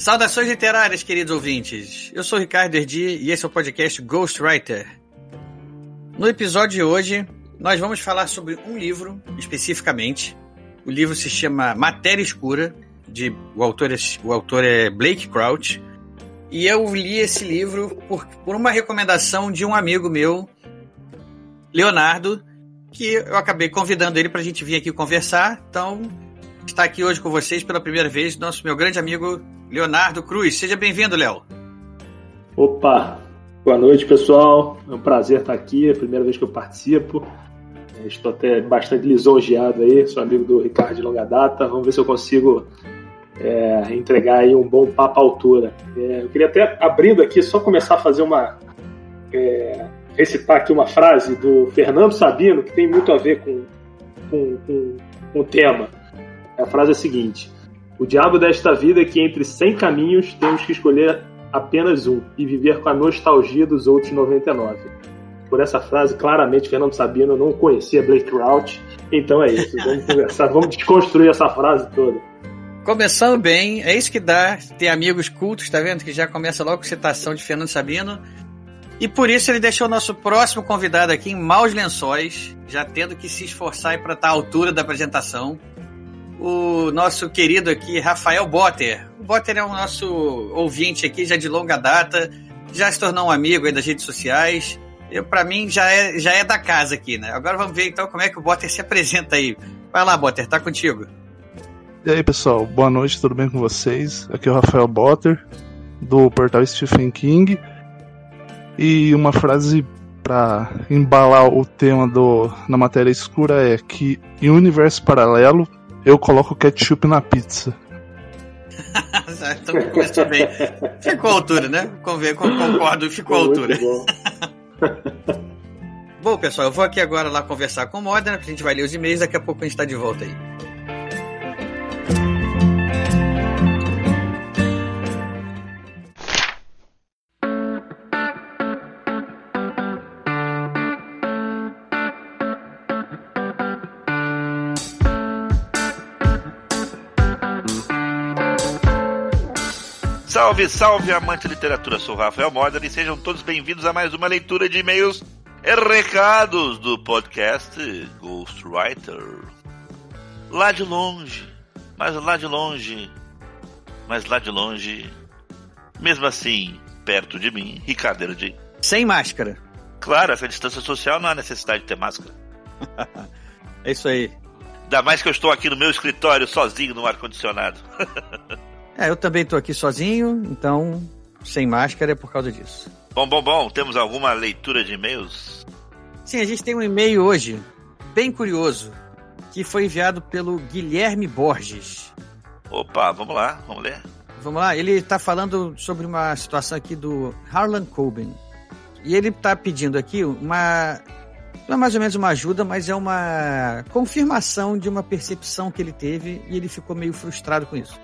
Saudações literárias, queridos ouvintes. Eu sou Ricardo Erdi e esse é o podcast Ghostwriter. No episódio de hoje, nós vamos falar sobre um livro especificamente. O livro se chama Matéria Escura, de, o, autor é, o autor é Blake Crouch. E eu li esse livro por, por uma recomendação de um amigo meu, Leonardo, que eu acabei convidando ele para a gente vir aqui conversar. Então, está aqui hoje com vocês pela primeira vez, nosso meu grande amigo Leonardo Cruz. Seja bem-vindo, Léo. Opa, boa noite, pessoal. É um prazer estar aqui, é a primeira vez que eu participo. Estou até bastante lisonjeado aí, sou amigo do Ricardo de longa data. Vamos ver se eu consigo é, entregar aí um bom papo à altura. É, eu queria até, abrindo aqui, só começar a fazer uma. É, recitar aqui uma frase do Fernando Sabino, que tem muito a ver com, com, com, com o tema. A frase é a seguinte: O diabo desta vida é que entre 100 caminhos temos que escolher apenas um e viver com a nostalgia dos outros 99. Por essa frase, claramente, Fernando Sabino não conhecia Blake Crouch. Então é isso, vamos conversar, vamos desconstruir essa frase toda. Começando bem, é isso que dá ter amigos cultos, tá vendo? Que já começa logo com citação de Fernando Sabino. E por isso ele deixou o nosso próximo convidado aqui em maus lençóis, já tendo que se esforçar para estar à altura da apresentação. O nosso querido aqui, Rafael Botter. O Botter é o nosso ouvinte aqui já de longa data, já se tornou um amigo aí das redes sociais. Para mim, já é, já é da casa aqui, né? Agora vamos ver então como é que o Botter se apresenta aí. Vai lá, Botter, tá contigo. E aí, pessoal, boa noite, tudo bem com vocês? Aqui é o Rafael Botter, do portal Stephen King. E uma frase para embalar o tema do, na matéria escura é que em um universo paralelo eu coloco ketchup na pizza. então começou bem. Ficou à altura, né? Concordo, ficou à altura. Bom. bom, pessoal, eu vou aqui agora lá conversar com o Modena, a gente vai ler os e-mails, daqui a pouco a gente está de volta aí. Salve, salve, amante de literatura! Sou Rafael Mordan e sejam todos bem-vindos a mais uma leitura de e-mails e recados do podcast Ghostwriter. Lá de longe, mas lá de longe, mas lá de longe, mesmo assim, perto de mim, Ricardo de Sem máscara. Claro, essa distância social não há necessidade de ter máscara. é isso aí. Ainda mais que eu estou aqui no meu escritório sozinho no ar-condicionado. É, eu também tô aqui sozinho, então sem máscara é por causa disso. Bom, bom, bom. Temos alguma leitura de e-mails? Sim, a gente tem um e-mail hoje, bem curioso, que foi enviado pelo Guilherme Borges. Opa, vamos lá, vamos ler. Vamos lá, ele está falando sobre uma situação aqui do Harlan Coben. E ele está pedindo aqui uma. Não é mais ou menos uma ajuda, mas é uma confirmação de uma percepção que ele teve e ele ficou meio frustrado com isso.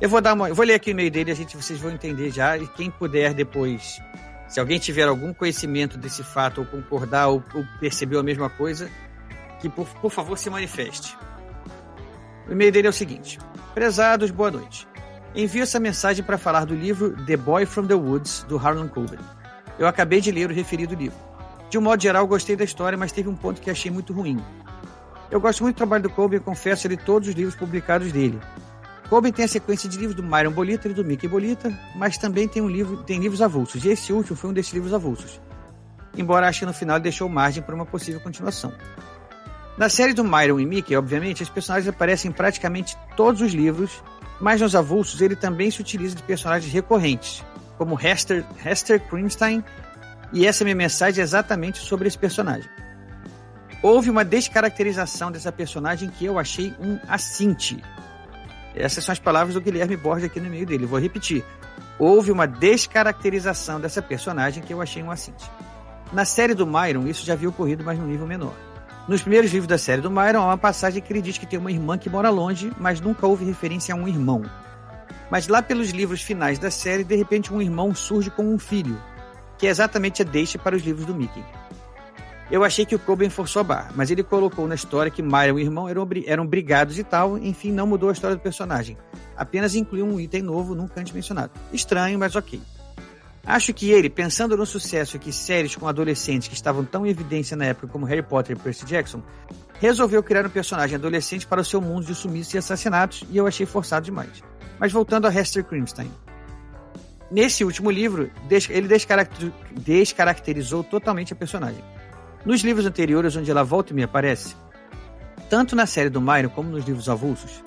Eu vou dar uma, eu vou ler aqui o e-mail dele, a gente vocês vão entender já e quem puder depois, se alguém tiver algum conhecimento desse fato ou concordar ou, ou percebeu a mesma coisa, que por, por favor se manifeste. O e-mail dele é o seguinte: Prezados, boa noite. Envio essa mensagem para falar do livro The Boy from the Woods, do Harlan Coben. Eu acabei de ler o referido livro. De um modo geral, gostei da história, mas teve um ponto que achei muito ruim. Eu gosto muito do trabalho do Coben confesso ele todos os livros publicados dele. Coben tem a sequência de livros do Myron Bolita e do Mickey Bolita, mas também tem um livro, tem livros avulsos, e esse último foi um desses livros avulsos. Embora acho que no final deixou margem para uma possível continuação. Na série do Myron e Mickey, obviamente, as personagens aparecem em praticamente todos os livros, mas nos avulsos ele também se utiliza de personagens recorrentes, como Hester, Hester Crimstein, e essa minha mensagem é exatamente sobre esse personagem. Houve uma descaracterização dessa personagem que eu achei um assinte, essas são as palavras do Guilherme Borges aqui no meio dele. Vou repetir. houve uma descaracterização dessa personagem que eu achei um assinte. Na série do Myron, isso já havia ocorrido, mas num nível menor. Nos primeiros livros da série do Myron, há uma passagem que ele diz que tem uma irmã que mora longe, mas nunca houve referência a um irmão. Mas lá pelos livros finais da série, de repente um irmão surge com um filho, que é exatamente a deixa para os livros do Mickey. Eu achei que o Coben forçou a barra, mas ele colocou na história que Myron e o irmão eram, eram brigados e tal, enfim, não mudou a história do personagem. Apenas incluiu um item novo, nunca antes mencionado. Estranho, mas ok. Acho que ele, pensando no sucesso que séries com adolescentes que estavam tão em evidência na época como Harry Potter e Percy Jackson, resolveu criar um personagem adolescente para o seu mundo de sumiços e assassinatos, e eu achei forçado demais. Mas voltando a Hester Crimstein. Nesse último livro, ele descaracterizou totalmente a personagem. Nos livros anteriores, onde ela volta e me aparece, tanto na série do Myron como nos livros avulsos,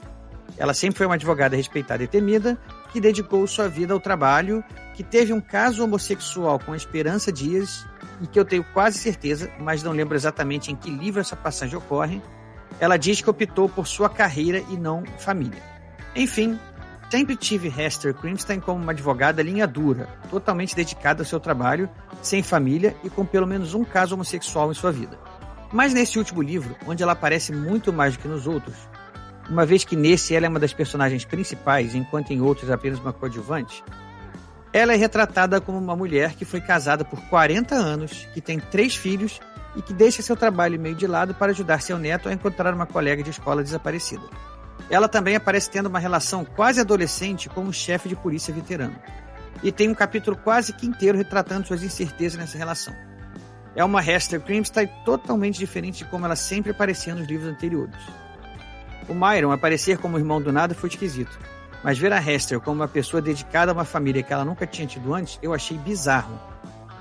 ela sempre foi uma advogada respeitada e temida, que dedicou sua vida ao trabalho, que teve um caso homossexual com a Esperança Dias, e que eu tenho quase certeza, mas não lembro exatamente em que livro essa passagem ocorre, ela diz que optou por sua carreira e não família. Enfim, sempre tive Hester Crimstein como uma advogada linha dura, totalmente dedicada ao seu trabalho, sem família e com pelo menos um caso homossexual em sua vida. Mas nesse último livro, onde ela aparece muito mais do que nos outros, uma vez que nesse ela é uma das personagens principais, enquanto em outros apenas uma coadjuvante, ela é retratada como uma mulher que foi casada por 40 anos, que tem três filhos e que deixa seu trabalho meio de lado para ajudar seu neto a encontrar uma colega de escola desaparecida. Ela também aparece tendo uma relação quase adolescente com um chefe de polícia veterano. E tem um capítulo quase que inteiro retratando suas incertezas nessa relação. É uma Hester Crimstein totalmente diferente de como ela sempre aparecia nos livros anteriores. O Myron aparecer como irmão do nada foi esquisito, mas ver a Hester como uma pessoa dedicada a uma família que ela nunca tinha tido antes, eu achei bizarro.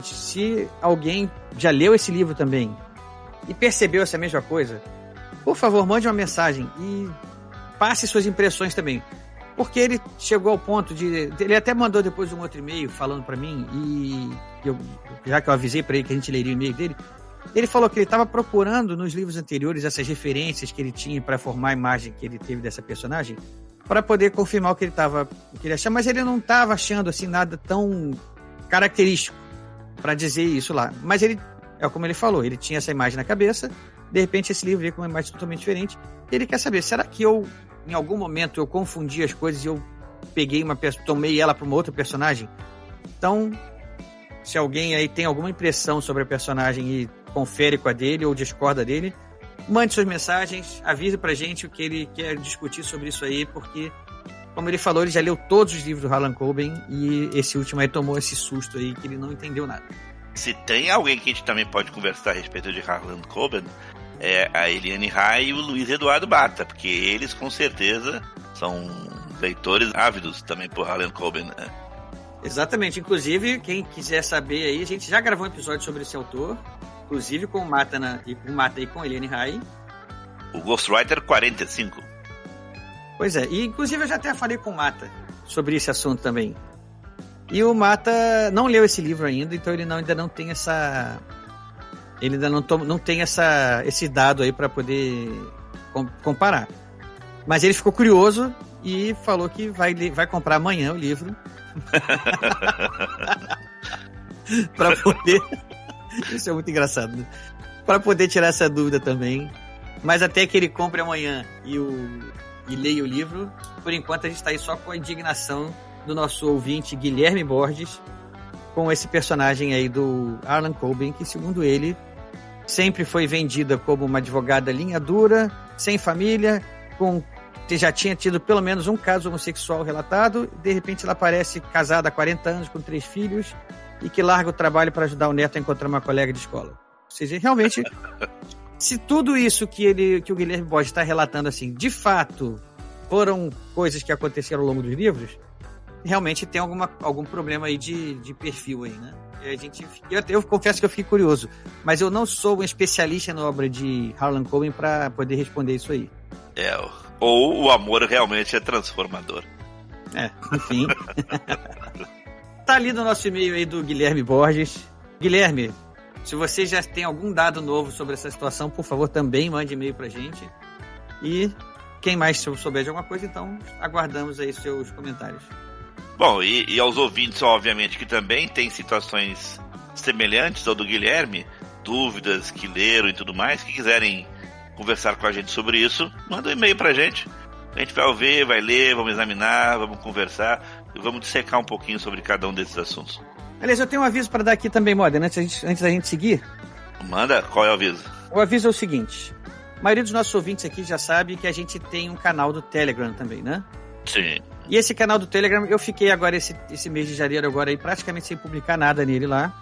Se alguém já leu esse livro também e percebeu essa mesma coisa, por favor, mande uma mensagem e passe suas impressões também. Porque ele chegou ao ponto de. Ele até mandou depois um outro e-mail falando para mim, e eu, já que eu avisei para ele que a gente leria o e-mail dele, ele falou que ele estava procurando nos livros anteriores essas referências que ele tinha para formar a imagem que ele teve dessa personagem, para poder confirmar o que ele estava que ele achava, mas ele não estava achando assim nada tão característico para dizer isso lá. Mas ele, é como ele falou, ele tinha essa imagem na cabeça, de repente esse livro veio com uma imagem totalmente diferente. Ele quer saber, será que eu em algum momento eu confundi as coisas e eu peguei uma tomei ela para uma outra personagem. Então, se alguém aí tem alguma impressão sobre a personagem e confere com a dele ou discorda dele, mande suas mensagens, avise pra gente o que ele quer discutir sobre isso aí, porque como ele falou, ele já leu todos os livros do Harlan Coben e esse último aí tomou esse susto aí que ele não entendeu nada. Se tem alguém que a gente também pode conversar a respeito de Harlan Coben, é a Eliane Rai e o Luiz Eduardo Bata, porque eles com certeza são leitores ávidos também por Harlan Coben. Né? Exatamente. Inclusive, quem quiser saber aí, a gente já gravou um episódio sobre esse autor, inclusive com o Mata, na, e com o Mata e com a Eliane Rai. O Ghostwriter 45. Pois é, e inclusive eu já até falei com o Mata sobre esse assunto também. E o Mata não leu esse livro ainda, então ele não, ainda não tem essa ele ainda não, não tem essa, esse dado aí para poder com, comparar. Mas ele ficou curioso e falou que vai, vai comprar amanhã o livro. para poder. Isso é muito engraçado. Né? Para poder tirar essa dúvida também. Mas até que ele compre amanhã e, o, e leia o livro, por enquanto a gente está aí só com a indignação do nosso ouvinte Guilherme Borges com esse personagem aí do Arlan Coben, que segundo ele sempre foi vendida como uma advogada linha dura, sem família, com que já tinha tido pelo menos um caso homossexual relatado, de repente ela aparece casada há 40 anos com três filhos e que larga o trabalho para ajudar o neto a encontrar uma colega de escola. Ou seja, realmente, se tudo isso que ele, que o Guilherme Borges está relatando assim, de fato, foram coisas que aconteceram ao longo dos livros, realmente tem alguma, algum problema aí de, de perfil aí, né? A gente, eu, eu, confesso que eu fiquei curioso, mas eu não sou um especialista na obra de Harlan Coben para poder responder isso aí. É, ou o amor realmente é transformador. É, enfim. tá ali no nosso e-mail aí do Guilherme Borges. Guilherme, se você já tem algum dado novo sobre essa situação, por favor, também mande e-mail pra gente. E quem mais souber de alguma coisa, então aguardamos aí seus comentários. Bom, e, e aos ouvintes, obviamente, que também tem situações semelhantes ao do Guilherme, dúvidas que leram e tudo mais, que quiserem conversar com a gente sobre isso, manda um e-mail pra gente. A gente vai ouvir, vai ler, vamos examinar, vamos conversar e vamos dissecar um pouquinho sobre cada um desses assuntos. Aliás, eu tenho um aviso para dar aqui também, Modena, antes, antes da gente seguir. Manda, qual é o aviso? O aviso é o seguinte: a maioria dos nossos ouvintes aqui já sabe que a gente tem um canal do Telegram também, né? Sim. E esse canal do Telegram, eu fiquei agora esse, esse mês de janeiro agora aí praticamente sem publicar nada nele lá.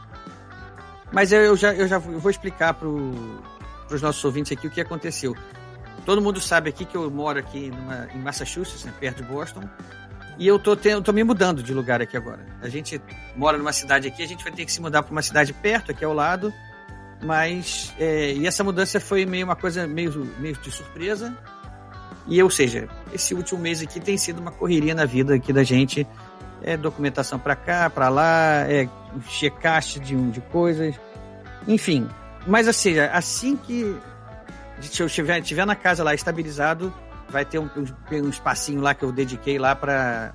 Mas eu, eu já, eu já vou eu explicar para os nossos ouvintes aqui o que aconteceu. Todo mundo sabe aqui que eu moro aqui numa- em Massachusetts, né, perto de Boston. E eu tô, tendo, tô me mudando de lugar aqui agora. A gente mora numa cidade aqui, a gente vai ter que se mudar para uma cidade perto, aqui ao lado. Mas, é, e essa mudança foi meio uma coisa meio, meio de surpresa. E, ou seja, esse último mês aqui tem sido uma correria na vida aqui da gente. É documentação para cá, para lá, é checagem de, um- de coisas. Enfim. Mas, assim, assim que eu estiver, estiver na casa lá estabilizado, vai ter um, um, um espacinho lá que eu dediquei lá para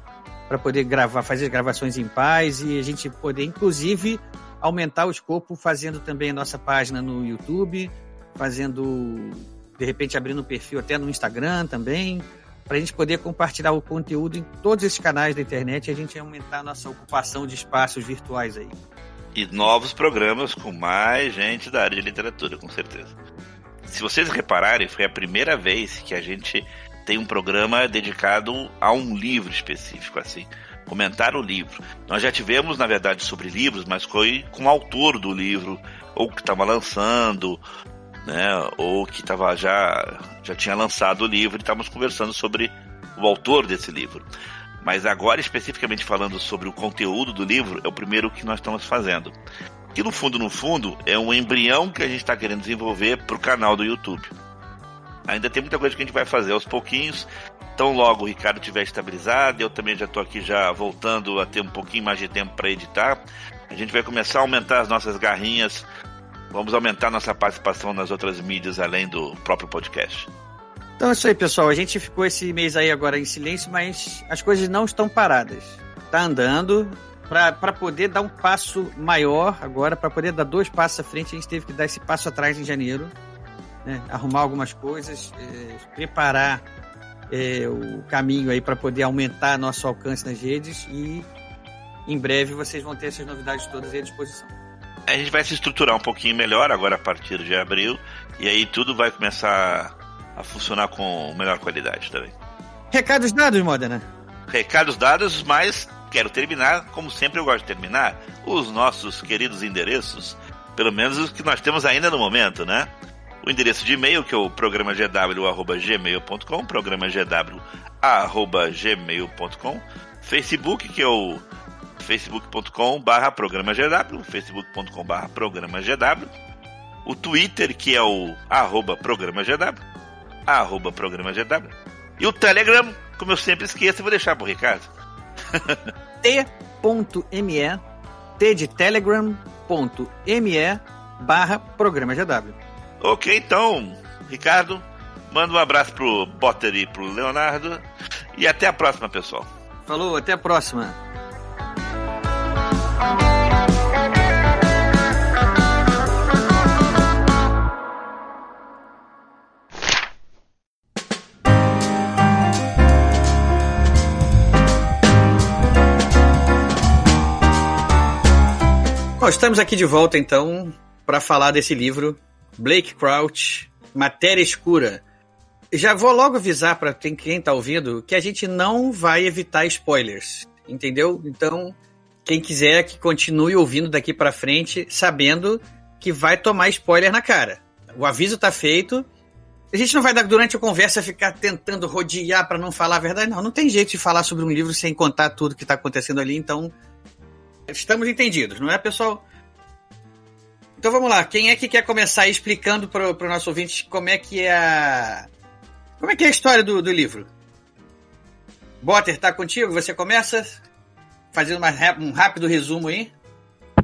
para poder gravar, fazer gravações em paz e a gente poder, inclusive, aumentar o escopo fazendo também a nossa página no YouTube, fazendo, de repente, abrindo um perfil até no Instagram também, para a gente poder compartilhar o conteúdo em todos esses canais da internet e a gente aumentar a nossa ocupação de espaços virtuais aí. E novos programas com mais gente da área de literatura, com certeza. Se vocês repararem, foi a primeira vez que a gente tem um programa dedicado a um livro específico, assim. Comentar o livro. Nós já tivemos, na verdade, sobre livros, mas foi com o autor do livro, ou que estava lançando, né? Ou que tava já, já tinha lançado o livro e estávamos conversando sobre o autor desse livro. Mas agora, especificamente falando sobre o conteúdo do livro, é o primeiro que nós estamos fazendo. Que no fundo, no fundo, é um embrião que a gente está querendo desenvolver para o canal do YouTube. Ainda tem muita coisa que a gente vai fazer aos pouquinhos. Tão logo o Ricardo tiver estabilizado, eu também já estou aqui já voltando a ter um pouquinho mais de tempo para editar. A gente vai começar a aumentar as nossas garrinhas. Vamos aumentar nossa participação nas outras mídias além do próprio podcast. Então é isso aí, pessoal. A gente ficou esse mês aí agora em silêncio, mas as coisas não estão paradas. Tá andando. Para poder dar um passo maior agora, para poder dar dois passos à frente, a gente teve que dar esse passo atrás em janeiro. Né? Arrumar algumas coisas, é, preparar é, o caminho aí para poder aumentar nosso alcance nas redes e em breve vocês vão ter essas novidades todas à disposição. A gente vai se estruturar um pouquinho melhor agora a partir de abril e aí tudo vai começar a funcionar com melhor qualidade também. Recados dados, Modena? Recados dados, mas quero terminar, como sempre eu gosto de terminar, os nossos queridos endereços, pelo menos os que nós temos ainda no momento, né? O endereço de e-mail, que é o programagw.gmail.com, programagw.gmail.com, Facebook, que é o facebook.com barra programagw, facebook.com barra programagw, o Twitter, que é o arroba programagw, arroba programagw, e o Telegram, como eu sempre esqueço, eu vou deixar pro Ricardo. t.me t de telegram.me barra programa GW. Ok, então, Ricardo, manda um abraço pro Potter e pro Leonardo. E até a próxima, pessoal. Falou, até a próxima. Bom, estamos aqui de volta então para falar desse livro, Blake Crouch, Matéria Escura. Já vou logo avisar para quem está ouvindo que a gente não vai evitar spoilers, entendeu? Então, quem quiser que continue ouvindo daqui para frente, sabendo que vai tomar spoiler na cara. O aviso tá feito. A gente não vai dar durante a conversa ficar tentando rodear para não falar a verdade, não. Não tem jeito de falar sobre um livro sem contar tudo que está acontecendo ali, então estamos entendidos, não é, pessoal? Então vamos lá, quem é que quer começar explicando para o nosso ouvinte como é que é a. Como é que é a história do, do livro? Botter, tá contigo? Você começa fazendo uma, um rápido resumo aí.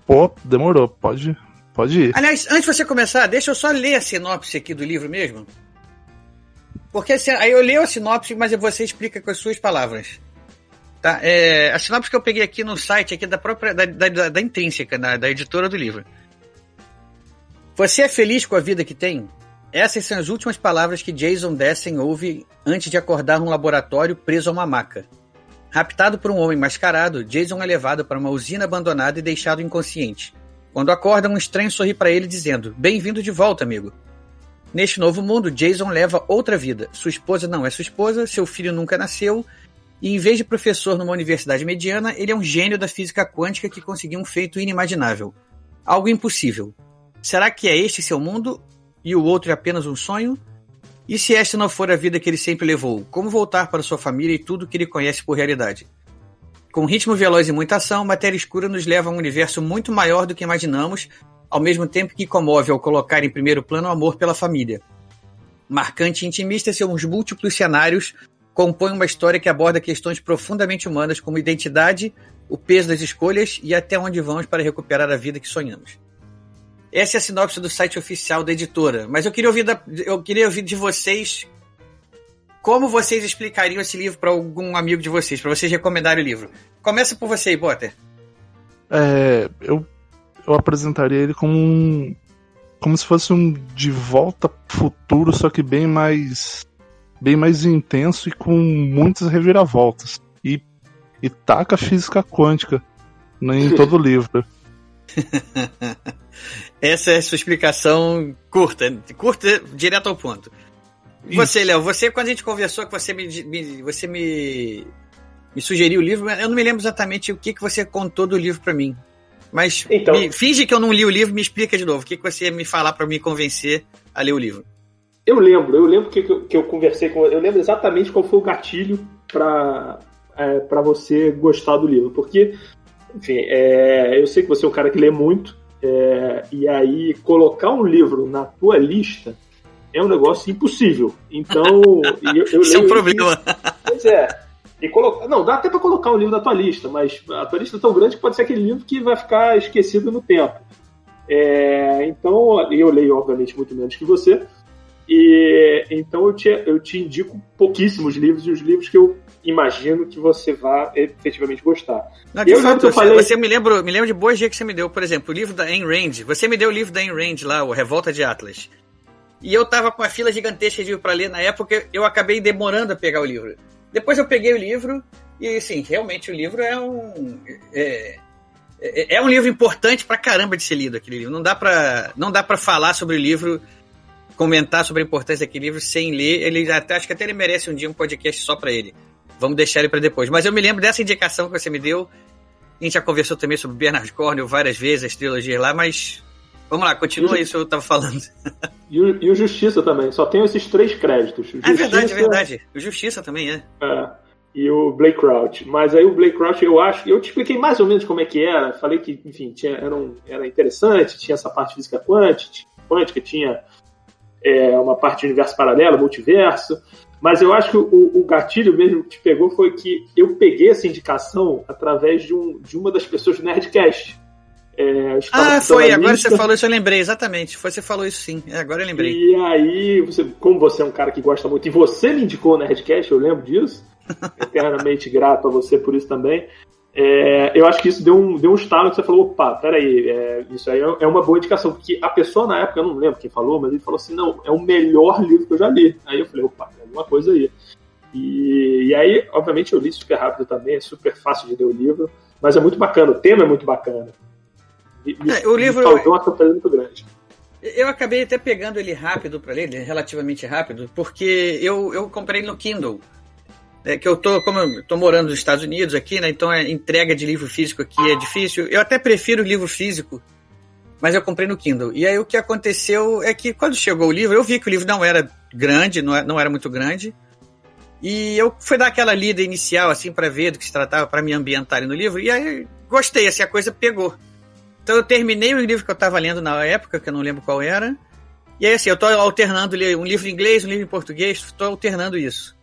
Pô, demorou, pode, pode ir. Aliás, antes de você começar, deixa eu só ler a sinopse aqui do livro mesmo. Porque assim, aí eu leio a sinopse, mas você explica com as suas palavras. Tá, é, a sinopse que eu peguei aqui no site aqui da própria da, da, da intrínseca, da, da editora do livro. Você é feliz com a vida que tem? Essas são as últimas palavras que Jason Dessen ouve antes de acordar num laboratório preso a uma maca. Raptado por um homem mascarado, Jason é levado para uma usina abandonada e deixado inconsciente. Quando acorda, um estranho sorri para ele dizendo: Bem-vindo de volta, amigo. Neste novo mundo, Jason leva outra vida. Sua esposa não é sua esposa, seu filho nunca nasceu, e em vez de professor numa universidade mediana, ele é um gênio da física quântica que conseguiu um feito inimaginável. Algo impossível. Será que é este seu mundo e o outro é apenas um sonho? E se esta não for a vida que ele sempre levou, como voltar para sua família e tudo que ele conhece por realidade? Com ritmo veloz e muita ação, Matéria Escura nos leva a um universo muito maior do que imaginamos, ao mesmo tempo que comove ao colocar em primeiro plano o amor pela família. Marcante e intimista, seus múltiplos cenários compõem uma história que aborda questões profundamente humanas como identidade, o peso das escolhas e até onde vamos para recuperar a vida que sonhamos. Essa é a sinopse do site oficial da editora. Mas eu queria ouvir, da, eu queria ouvir de vocês como vocês explicariam esse livro para algum amigo de vocês, para vocês recomendarem o livro. Começa por você, Botter. É, eu, eu apresentaria ele como um. Como se fosse um de volta futuro, só que bem mais. bem mais intenso e com muitas reviravoltas. E, e taca física quântica em todo o livro. Essa é a sua explicação curta, curta, direto ao ponto. E você, Léo, você, quando a gente conversou, que você me, me, você me, me sugeriu o livro, eu não me lembro exatamente o que, que você contou do livro para mim. Mas então, me, finge que eu não li o livro, me explica de novo. O que, que você ia me falar para me convencer a ler o livro? Eu lembro, eu lembro que, que eu conversei com. Eu lembro exatamente qual foi o gatilho para é, para você gostar do livro. Porque, enfim, é, eu sei que você é um cara que lê muito, é, e aí, colocar um livro na tua lista é um negócio impossível. Então, eu, eu Isso é um problema. pois é. E colocar, não, dá até para colocar um livro na tua lista, mas a tua lista é tão grande que pode ser aquele livro que vai ficar esquecido no tempo. É, então, eu leio, obviamente, muito menos que você. E então eu te, eu te indico pouquíssimos livros e os livros que eu imagino que você vá efetivamente gostar. Não, eu fato, você, falei... você me lembra, me lembra de boas dicas que você me deu, por exemplo, o livro da Ayn Rand. Você me deu o livro da Ayn Rand lá, o Revolta de Atlas. E eu tava com uma fila gigantesca de livro para ler na época, eu acabei demorando a pegar o livro. Depois eu peguei o livro e, assim, realmente o livro é um é, é, é um livro importante pra caramba de ser lido aquele livro. Não dá para não dá para falar sobre o livro comentar sobre a importância daquele livro sem ler. Ele até acho que até ele merece um dia um podcast só para ele. Vamos deixar ele para depois. Mas eu me lembro dessa indicação que você me deu. A gente já conversou também sobre Bernard Cornwell várias vezes, as trilogias lá, mas vamos lá, continua isso que eu estava falando. E o, e o, Justiça também, só tem esses três créditos. Justiça, é verdade, é verdade. O Justiça também é. é. E o Blake Crouch. Mas aí o Blake Crouch, eu acho, eu te expliquei mais ou menos como é que era. Falei que, enfim, tinha, era, um, era interessante, tinha essa parte física quântica, quântica tinha é, uma parte de universo paralelo, multiverso. Mas eu acho que o, o, gatilho mesmo que te pegou foi que eu peguei essa indicação através de, um, de uma das pessoas do Nerdcast. É, ah, foi, agora você falou isso, eu lembrei, exatamente. Foi, você falou isso sim, é, agora eu lembrei. E aí, você, como você é um cara que gosta muito, e você me indicou o Nerdcast, eu lembro disso, eternamente grato a você por isso também. É, eu acho que isso deu um, deu um estalo que você falou, opa, peraí, é, isso aí é uma boa indicação, porque a pessoa na época, eu não lembro quem falou, mas ele falou assim, não, é o melhor livro que eu já li. Aí eu falei, opa, é alguma coisa aí. E, e aí, obviamente, eu li super rápido também, é super fácil de ler o livro, mas é muito bacana, o tema é muito bacana. Me, é, o livro me uma surpresa muito grande. Eu acabei até pegando ele rápido para ler, relativamente rápido, porque eu, eu comprei no Kindle é que eu tô, como eu tô morando nos Estados Unidos aqui, né? Então a entrega de livro físico aqui é difícil. Eu até prefiro livro físico, mas eu comprei no Kindle. E aí o que aconteceu é que quando chegou o livro, eu vi que o livro não era grande, não é, era muito grande. E eu fui dar aquela lida inicial, assim, para ver do que se tratava, para me ambientar no livro. E aí gostei, assim, a coisa pegou. Então eu terminei o livro que eu estava lendo na época, que eu não lembro qual era. E aí, assim, eu tô alternando um livro em inglês, um livro em português, estou alternando isso.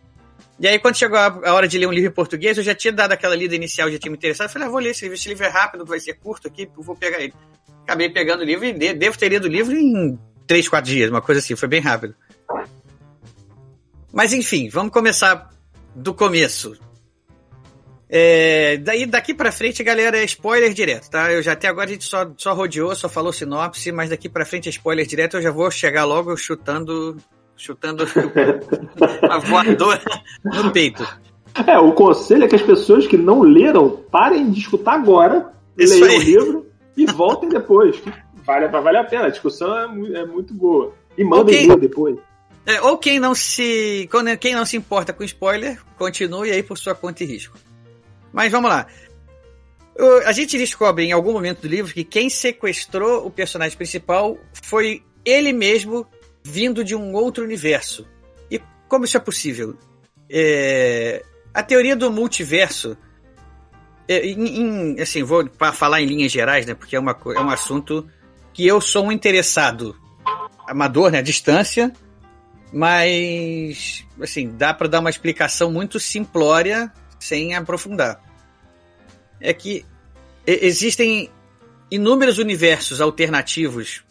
E aí, quando chegou a hora de ler um livro em português, eu já tinha dado aquela lida inicial, já tinha me interessado. Eu falei, ah, vou ler esse livro. Esse livro é rápido, vai ser curto aqui, vou pegar ele. Acabei pegando o livro e devo ter lido o livro em 3, 4 dias, uma coisa assim, foi bem rápido. Mas enfim, vamos começar do começo. É, daí daqui para frente, galera, é spoiler direto, tá? Eu já até agora a gente só, só rodeou, só falou sinopse, mas daqui para frente é spoiler direto. Eu já vou chegar logo chutando, chutando a voadora no peito. É, o conselho é que as pessoas que não leram parem de escutar agora, Isso leiam aí. o livro e voltem depois. Vale, vale a pena, a discussão é, é muito boa. E mandem Ok. ler depois. É, ou quem não se quem não se importa com spoiler, continue aí por sua conta e risco. Mas vamos lá. A gente descobre em algum momento do livro que quem sequestrou o personagem principal foi ele mesmo vindo de um outro universo. E como isso é possível? É, a teoria do multiverso, é, em- em- assim, vou falar em linhas gerais, né? Porque é, uma, é um assunto que eu sou um interessado amador, né? À distância, mas assim dá para dar uma explicação muito simplória sem aprofundar. É que existem inúmeros universos alternativos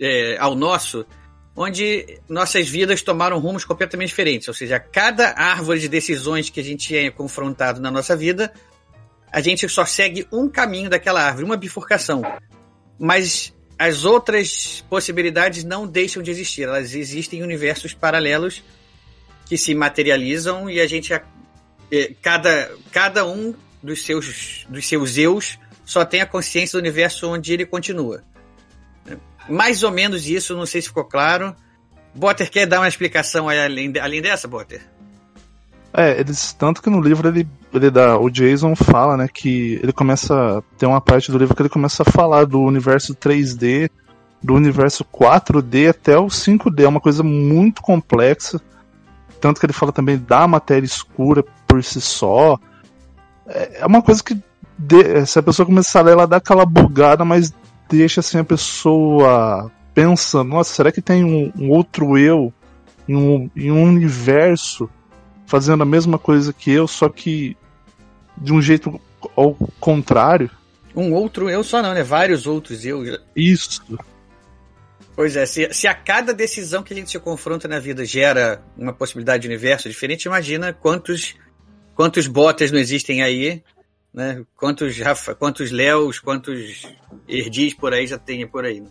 é, ao nosso, onde nossas vidas tomaram rumos completamente diferentes. Ou seja, cada árvore de decisões que a gente é confrontado na nossa vida, a gente só segue um caminho daquela árvore, uma bifurcação. Mas as outras possibilidades não deixam de existir. Elas existem em universos paralelos que se materializam e a gente eh, cada, cada um dos seus dos seus eus só tem a consciência do universo onde ele continua. Mais ou menos isso, não sei se ficou claro. Botter quer dar uma explicação além, além dessa, Botter? É, eles. Tanto que no livro ele, ele dá. O Jason fala, né, que ele começa. Tem uma parte do livro que ele começa a falar do universo 3D, do universo 4D até o 5D. É uma coisa muito complexa. Tanto que ele fala também da matéria escura por si só. É é uma coisa que. de- se a pessoa começar a ler, ela dá aquela bugada, mas deixa assim a pessoa pensando, nossa, será que tem um, um outro eu em um, em um universo fazendo a mesma coisa que eu, só que de um jeito ao contrário? Um outro eu só não, né? Vários outros eu. Isso. Pois é, se, se a cada decisão que a gente se confronta na vida gera uma possibilidade de universo diferente, imagina quantos quantos botas não existem aí, né? Quantos Rafa, quantos Léos, quantos Erdis por aí já tem por aí. né?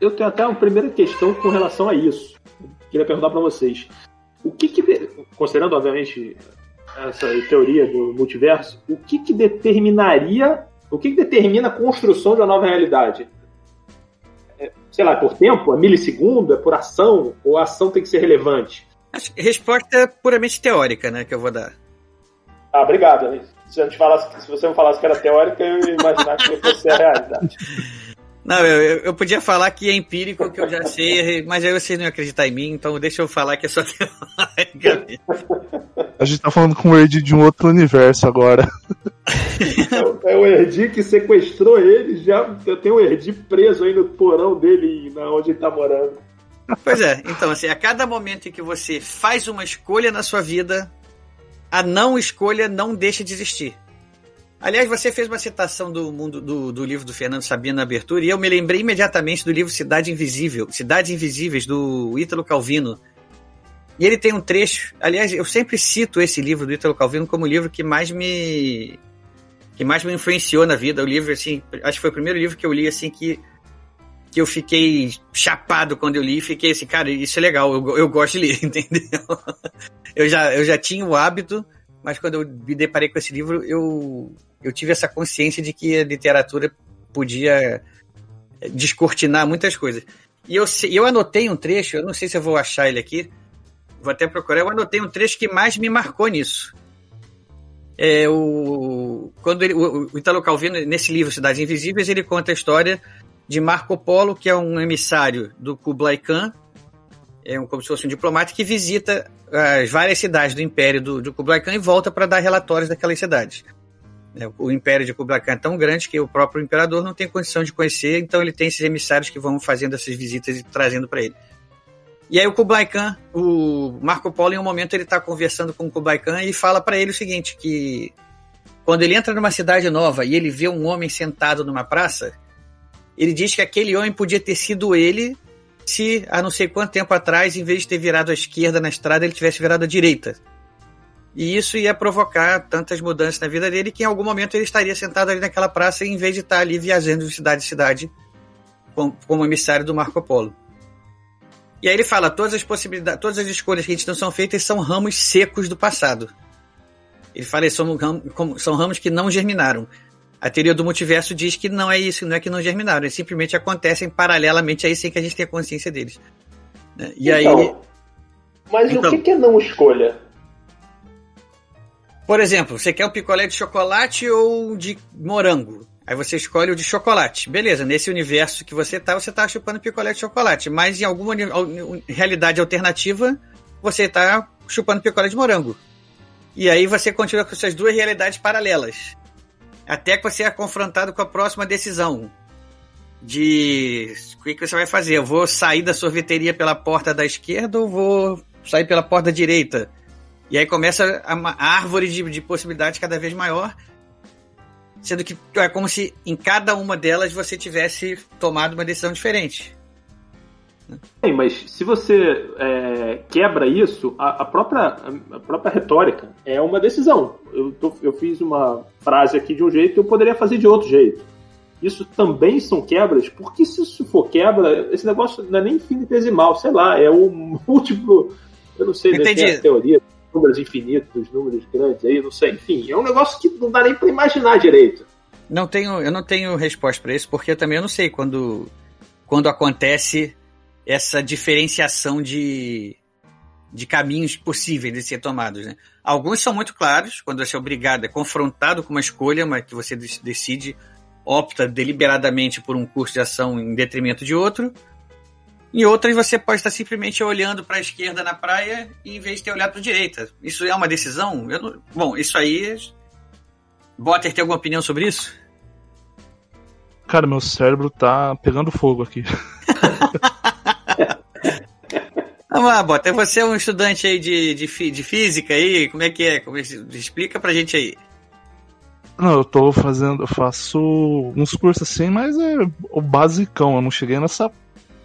Eu tenho até uma primeira questão com relação a isso. Queria perguntar para vocês. O que, que de- considerando obviamente essa teoria do multiverso, o que, que determinaria, o que, que determina a construção de uma nova realidade? É, sei lá, por tempo, é milissegundo, é por ação, ou a ação tem que ser relevante? Acho que a resposta é puramente teórica, né, que eu vou dar. Ah, obrigado. Se, a gente falasse, se você não falasse que era teórica, eu ia imaginar que fosse a realidade. Não, eu, eu- podia falar que é empírico, que eu já sei, mas aí vocês não iam acreditar em mim, então deixa eu falar que é só teórica. A gente tá falando com o Erd de um outro universo agora. É, é o Erdi que sequestrou ele, já eu tenho o Erdi preso aí no porão dele, na onde ele tá morando. Pois é, então assim, a cada momento em que você faz uma escolha na sua vida, a não escolha não deixa de existir. Aliás, você fez uma citação do mundo do, do livro do Fernando Sabino na abertura, e eu me lembrei imediatamente do livro Cidade Invisível, Cidades Invisíveis, do Ítalo Calvino. E ele tem um trecho, aliás, eu sempre cito esse livro do Ítalo Calvino como o livro que mais me que mais me influenciou na vida. O livro, assim, acho que foi o primeiro livro que eu li, assim, que que eu fiquei chapado quando eu li, fiquei assim, cara, isso é legal, eu, eu gosto de ler, entendeu? Eu já, eu já tinha o hábito, mas quando eu me deparei com esse livro, eu, eu tive essa consciência de que a literatura podia descortinar muitas coisas. E eu, eu anotei um trecho, eu não sei se eu vou achar ele aqui, vou até procurar, eu anotei um trecho que mais me marcou nisso. É o quando ele, o, o Italo Calvino nesse livro Cidades Invisíveis ele conta a história de Marco Polo que é um emissário do Kublai Khan é um, como se fosse um diplomata que visita as várias cidades do Império do, do Kublai Khan e volta para dar relatórios daquelas cidades. É, O Império de Kublai Khan é tão grande que o próprio imperador não tem condição de conhecer, então ele tem esses emissários que vão fazendo essas visitas e trazendo para ele. E aí o Kublai Khan, o Marco Polo, em um momento ele está conversando com o Kublai Khan e fala para ele o seguinte, que quando ele entra numa cidade nova e ele vê um homem sentado numa praça, ele diz que aquele homem podia ter sido ele se, há não sei quanto tempo atrás, em vez de ter virado à esquerda na estrada, ele tivesse virado à direita. E isso ia provocar tantas mudanças na vida dele que em algum momento ele estaria sentado ali naquela praça em vez de estar ali viajando de cidade em cidade como, emissário do Marco Polo. E aí ele fala, todas as possibilidades, todas as escolhas que a gente não são feitas são ramos secos do passado. Ele fala, são, são ramos que não germinaram. A teoria do multiverso diz que não é isso, não é que não germinaram, eles simplesmente acontecem paralelamente aí sem que a gente tenha consciência deles. Né? E então, aí. Mas então, o que é não escolha? Por exemplo, você quer um picolé de chocolate ou de morango? Aí você escolhe o de chocolate. Beleza, nesse universo que você tá, você tá chupando picolé de chocolate. Mas em alguma realidade alternativa, você tá chupando picolé de morango. E aí você continua com essas duas realidades paralelas. Até que você é confrontado com a próxima decisão. De o que, que você vai fazer? Eu vou sair da sorveteria pela porta da esquerda ou vou sair pela porta direita? E aí começa a, árvore de, de possibilidades cada vez maior, sendo que é como se em cada uma delas você tivesse tomado uma decisão diferente. Sim, mas se você é, quebra isso, a, a, própria, a própria retórica é uma decisão. Eu, tô, eu fiz uma frase aqui de um jeito eu poderia fazer de outro jeito. Isso também são quebras, porque se isso for quebra, esse negócio não é nem infinitesimal, sei lá, é o múltiplo. Eu não sei, Entendi. Né, a teoria números infinitos, números grandes aí, não sei. Enfim, é um negócio que não dá nem para imaginar direito. Não tenho, eu não tenho resposta para isso, porque eu também não sei quando, quando acontece essa diferenciação de, de caminhos possíveis de ser tomados. Né? Alguns são muito claros, quando você é obrigado, é confrontado com uma escolha, mas que você decide, opta deliberadamente por um curso de ação em detrimento de outro. Em outras, você pode estar simplesmente olhando para a esquerda na praia em vez de ter olhado para a direita. Isso é uma decisão? Não... Bom, isso aí. Botter tem alguma opinião sobre isso? Cara, meu cérebro tá pegando fogo aqui. Vamos lá, Botter. Você é um estudante aí de, de, de física aí? Como é que é? Como é que... Explica pra gente aí. Não, eu tô fazendo, eu faço uns cursos assim, mas é o basicão. Eu não cheguei nessa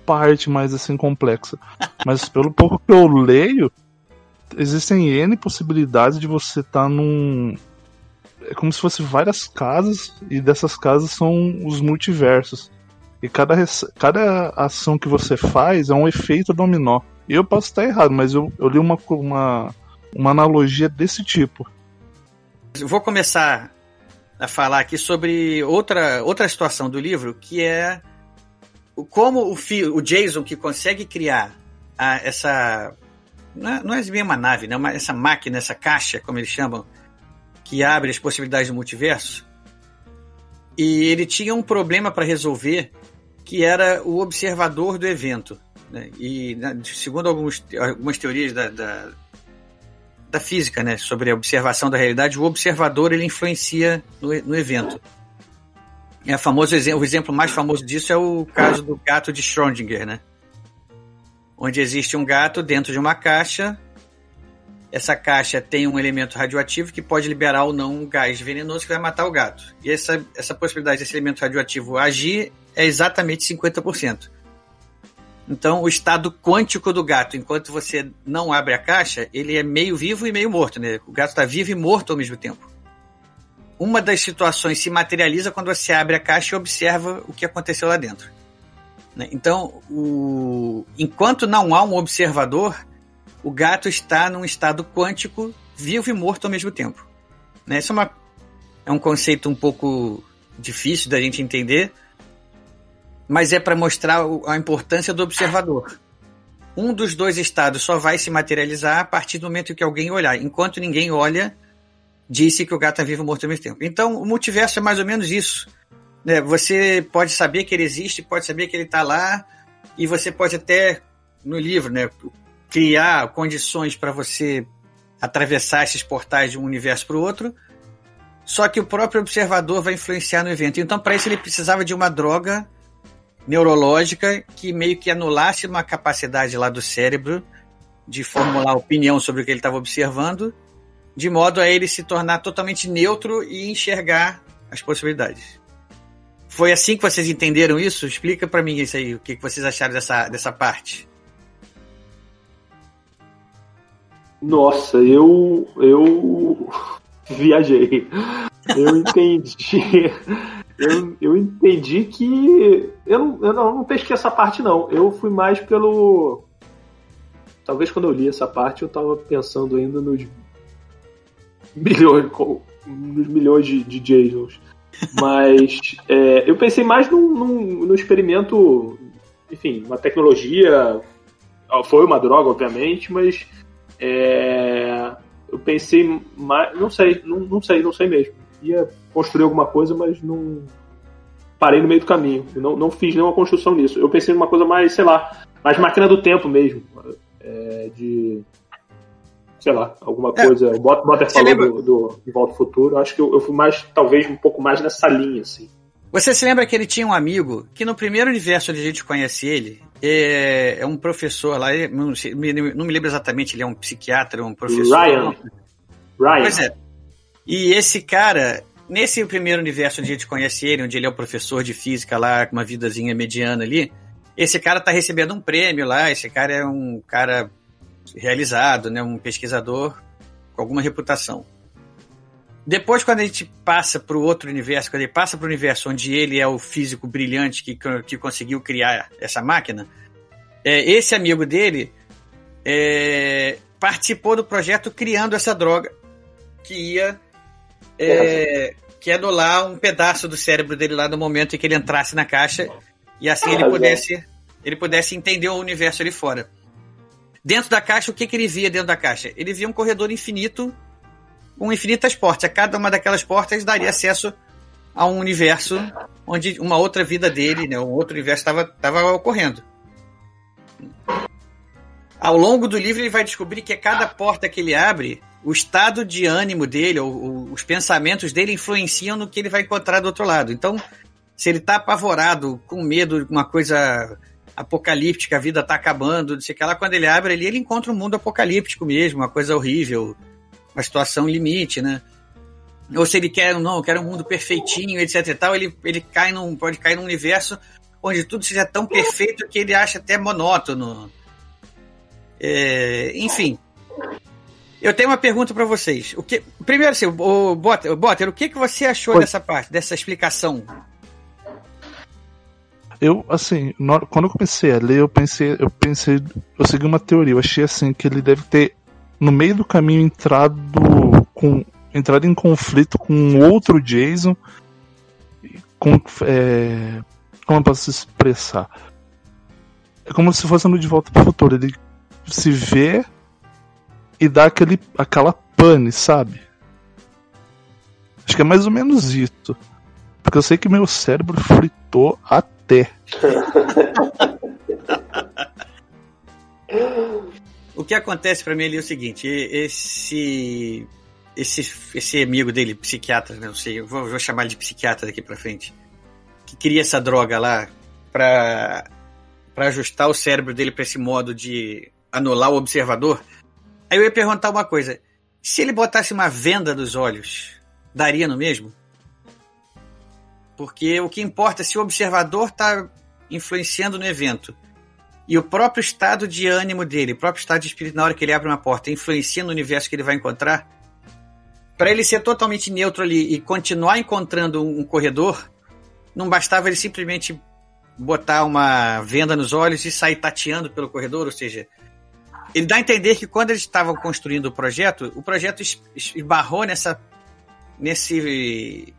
parte mais assim complexa. Mas pelo pouco que eu leio, existem N possibilidades de você estar tá num. É como se fosse várias casas, e dessas casas são os multiversos. E cada, cada ação que você faz é um efeito dominó. E eu posso estar errado, mas eu, eu li uma, uma, uma analogia desse tipo. Vou começar a falar aqui sobre outra, outra situação do livro, que é como o, o Jason que consegue criar a, essa. Não é, não é uma nave, né? Uma, essa máquina, essa caixa, como eles chamam, que abre as possibilidades do multiverso. E ele tinha um problema para resolver, que era o observador do evento. Né? E, segundo alguns, algumas teorias da, da, da, física, né, sobre a observação da realidade, o observador ele influencia no, no evento. É famoso o exemplo mais famoso disso é o caso do gato de Schrödinger, né? Onde existe um gato dentro de uma caixa. Essa caixa tem um elemento radioativo que pode liberar ou não um gás venenoso que vai matar o gato. E essa, essa possibilidade desse elemento radioativo agir é exatamente 50%. Então, o estado quântico do gato, enquanto você não abre a caixa, ele é meio vivo e meio morto, né? O gato está vivo e morto ao mesmo tempo uma das situações se materializa quando você abre a caixa e observa o que aconteceu lá dentro. Né? Então, o... enquanto não há um observador, o gato está num estado quântico, vivo e morto ao mesmo tempo. Né? Isso é, uma... é um conceito um pouco difícil da gente entender, mas é para mostrar a importância do observador. Um dos dois estados só vai se materializar a partir do momento que alguém olhar. Enquanto ninguém olha, disse que o gato é vivo morto ao mesmo tempo. Então, o multiverso é mais ou menos isso. Né? Você pode saber que ele existe, pode saber que ele está lá, e você pode até, no livro, né, criar condições para você atravessar esses portais de um universo para o outro. Só que o próprio observador vai influenciar no evento. Então, para isso, ele precisava de uma droga neurológica que meio que anulasse uma capacidade lá do cérebro de formular opinião sobre o que ele estava observando de modo a ele se tornar totalmente neutro e enxergar as possibilidades. Foi assim que vocês entenderam isso? Explica para mim isso aí, o que vocês acharam dessa, dessa parte. Nossa, eu. Eu. Viajei. Eu entendi. Eu, eu entendi que. Eu, não, eu não, não pesquei essa parte, não. Eu fui mais pelo. Talvez quando eu li essa parte eu tava pensando ainda nos milhões, nos milhões de, de Jasons. Mas é, eu pensei mais num, num, num experimento, enfim, uma tecnologia. Foi uma droga, obviamente, mas é, eu pensei mais. Não sei, não, não sei, não sei mesmo. Ia construir alguma coisa, mas não. Parei no meio do caminho. Não, não fiz nenhuma construção nisso. Eu pensei numa coisa mais, sei lá, mais máquina do tempo mesmo. É, de. Sei lá, alguma É. coisa. O Bot- Botter falou lembra- do, do De Volta ao Futuro. Acho que eu, eu fui mais, talvez, um pouco mais nessa linha, assim. Você se lembra que ele tinha um amigo que no primeiro universo onde a gente conhece ele, é, é um professor lá, não, não me lembro exatamente, ele é um psiquiatra, um professor. Ryan. Ryan. Pois é. E esse cara, nesse primeiro universo onde a gente conhece ele, onde ele é o professor de física lá, com uma vidazinha mediana ali, esse cara tá recebendo um prêmio lá, esse cara é um cara realizado, né, um pesquisador com alguma reputação. Depois, quando a gente passa para o outro universo, quando ele passa para o universo onde ele é o físico brilhante que, que conseguiu criar essa máquina, é, esse amigo dele é, participou do projeto criando essa droga que ia é, que anular um pedaço do cérebro dele lá no momento em que ele entrasse na caixa e assim ele pudesse ele pudesse entender o universo ali fora. Dentro da caixa, o que, que ele via dentro da caixa? Ele via um corredor infinito com infinitas portas. A cada uma daquelas portas daria acesso a um universo onde uma outra vida dele, né, um outro universo estava ocorrendo. Ao longo do livro, ele vai descobrir que a cada porta que ele abre, o estado de ânimo dele, ou, ou os pensamentos dele influenciam no que ele vai encontrar do outro lado. Então, se ele está apavorado, com medo de uma coisa apocalíptica, a vida está acabando, não sei o que lá, quando ele abre ali, ele encontra um mundo apocalíptico mesmo, uma coisa horrível, uma situação limite, né? Ou se ele quer, não, quer um mundo perfeitinho, etc e tal, ele, ele cai num, pode cair num universo onde tudo seja tão perfeito que ele acha até monótono. É, enfim. Eu tenho uma pergunta para vocês. O que, primeiro, assim, o Botter, Botter, o que, que você achou Oi. dessa parte, dessa explicação? Eu, assim, quando eu comecei a ler, eu pensei, eu pensei, eu segui uma teoria, eu achei assim que ele deve ter no meio do caminho entrado com entrado em conflito com outro Jason com é, como eu posso expressar? É como se fosse no De Volta para o Futuro, ele se vê e dá aquele aquela pane, sabe? Acho que é mais ou menos isso. Porque eu sei que meu cérebro fritou até. Que acontece para mim ali é o seguinte: esse esse esse amigo dele, psiquiatra, né, não sei, vou, vou chamar ele de psiquiatra daqui para frente, que cria essa droga lá para para ajustar o cérebro dele para esse modo de anular o observador. Aí eu ia perguntar uma coisa: se ele botasse uma venda nos olhos, daria no mesmo? Porque o que importa é se o observador está influenciando no evento e o próprio estado de ânimo dele, o próprio estado de espírito na hora que ele abre uma porta, influencia no universo que ele vai encontrar. Para ele ser totalmente neutro ali e continuar encontrando um corredor, não bastava ele simplesmente botar uma venda nos olhos e sair tateando pelo corredor, ou seja, ele dá a entender que quando eles estavam construindo o projeto, o projeto es- es- esbarrou nessa nesse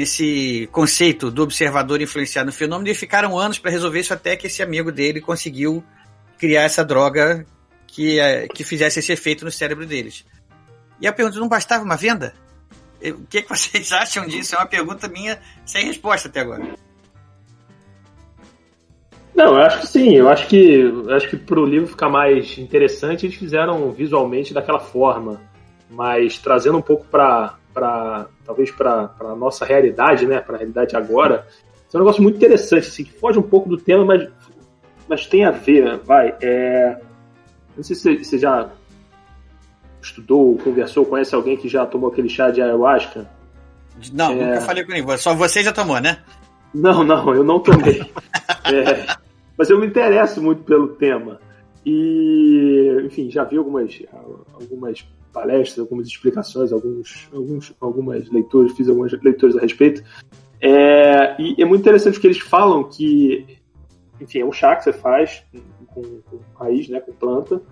nesse conceito do observador influenciado no fenômeno e ficaram anos para resolver isso até que esse amigo dele conseguiu criar essa droga que, eh, que fizesse esse efeito no cérebro deles. E a pergunta, não bastava uma venda? O que, que vocês acham disso? É uma pergunta minha sem resposta até agora. Não, eu acho que sim. Eu acho que eu acho que pro livro ficar mais interessante, eles fizeram visualmente daquela forma, mas trazendo um pouco para para talvez para a nossa realidade, né, para a realidade agora. Isso é um negócio muito interessante, assim, que foge um pouco do tema, mas mas tem a ver, vai. É, não sei se você- você já estudou, conversou, conhece alguém que já tomou aquele chá de ayahuasca? Não, É. nunca falei com ninguém. Só você já tomou, né? Não, não, eu não tomei. É, mas eu me interesso muito pelo tema. E, enfim, já vi algumas, algumas palestras, algumas explicações, alguns, alguns, algumas leituras, fiz algumas leituras a respeito. É, e é muito interessante que eles falam que, enfim, é um chá que você faz com, com raiz, né, com planta,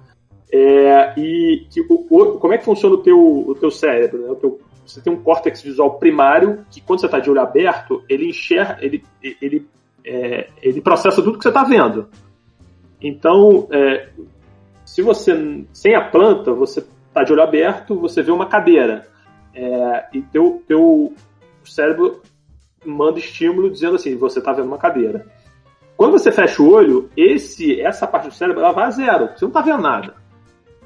é, e que, o, o, como é que funciona o teu, o teu cérebro, né, o teu, você tem um córtex visual primário que quando você está de olho aberto, ele enxerga, ele, ele, é, ele processa tudo que você está vendo. Então, é, se você sem a planta, você está de olho aberto, você vê uma cadeira é, e teu, teu cérebro manda estímulo dizendo assim, você está vendo uma cadeira. Quando você fecha o olho, esse, essa parte do cérebro ela vai a zero, você não está vendo nada.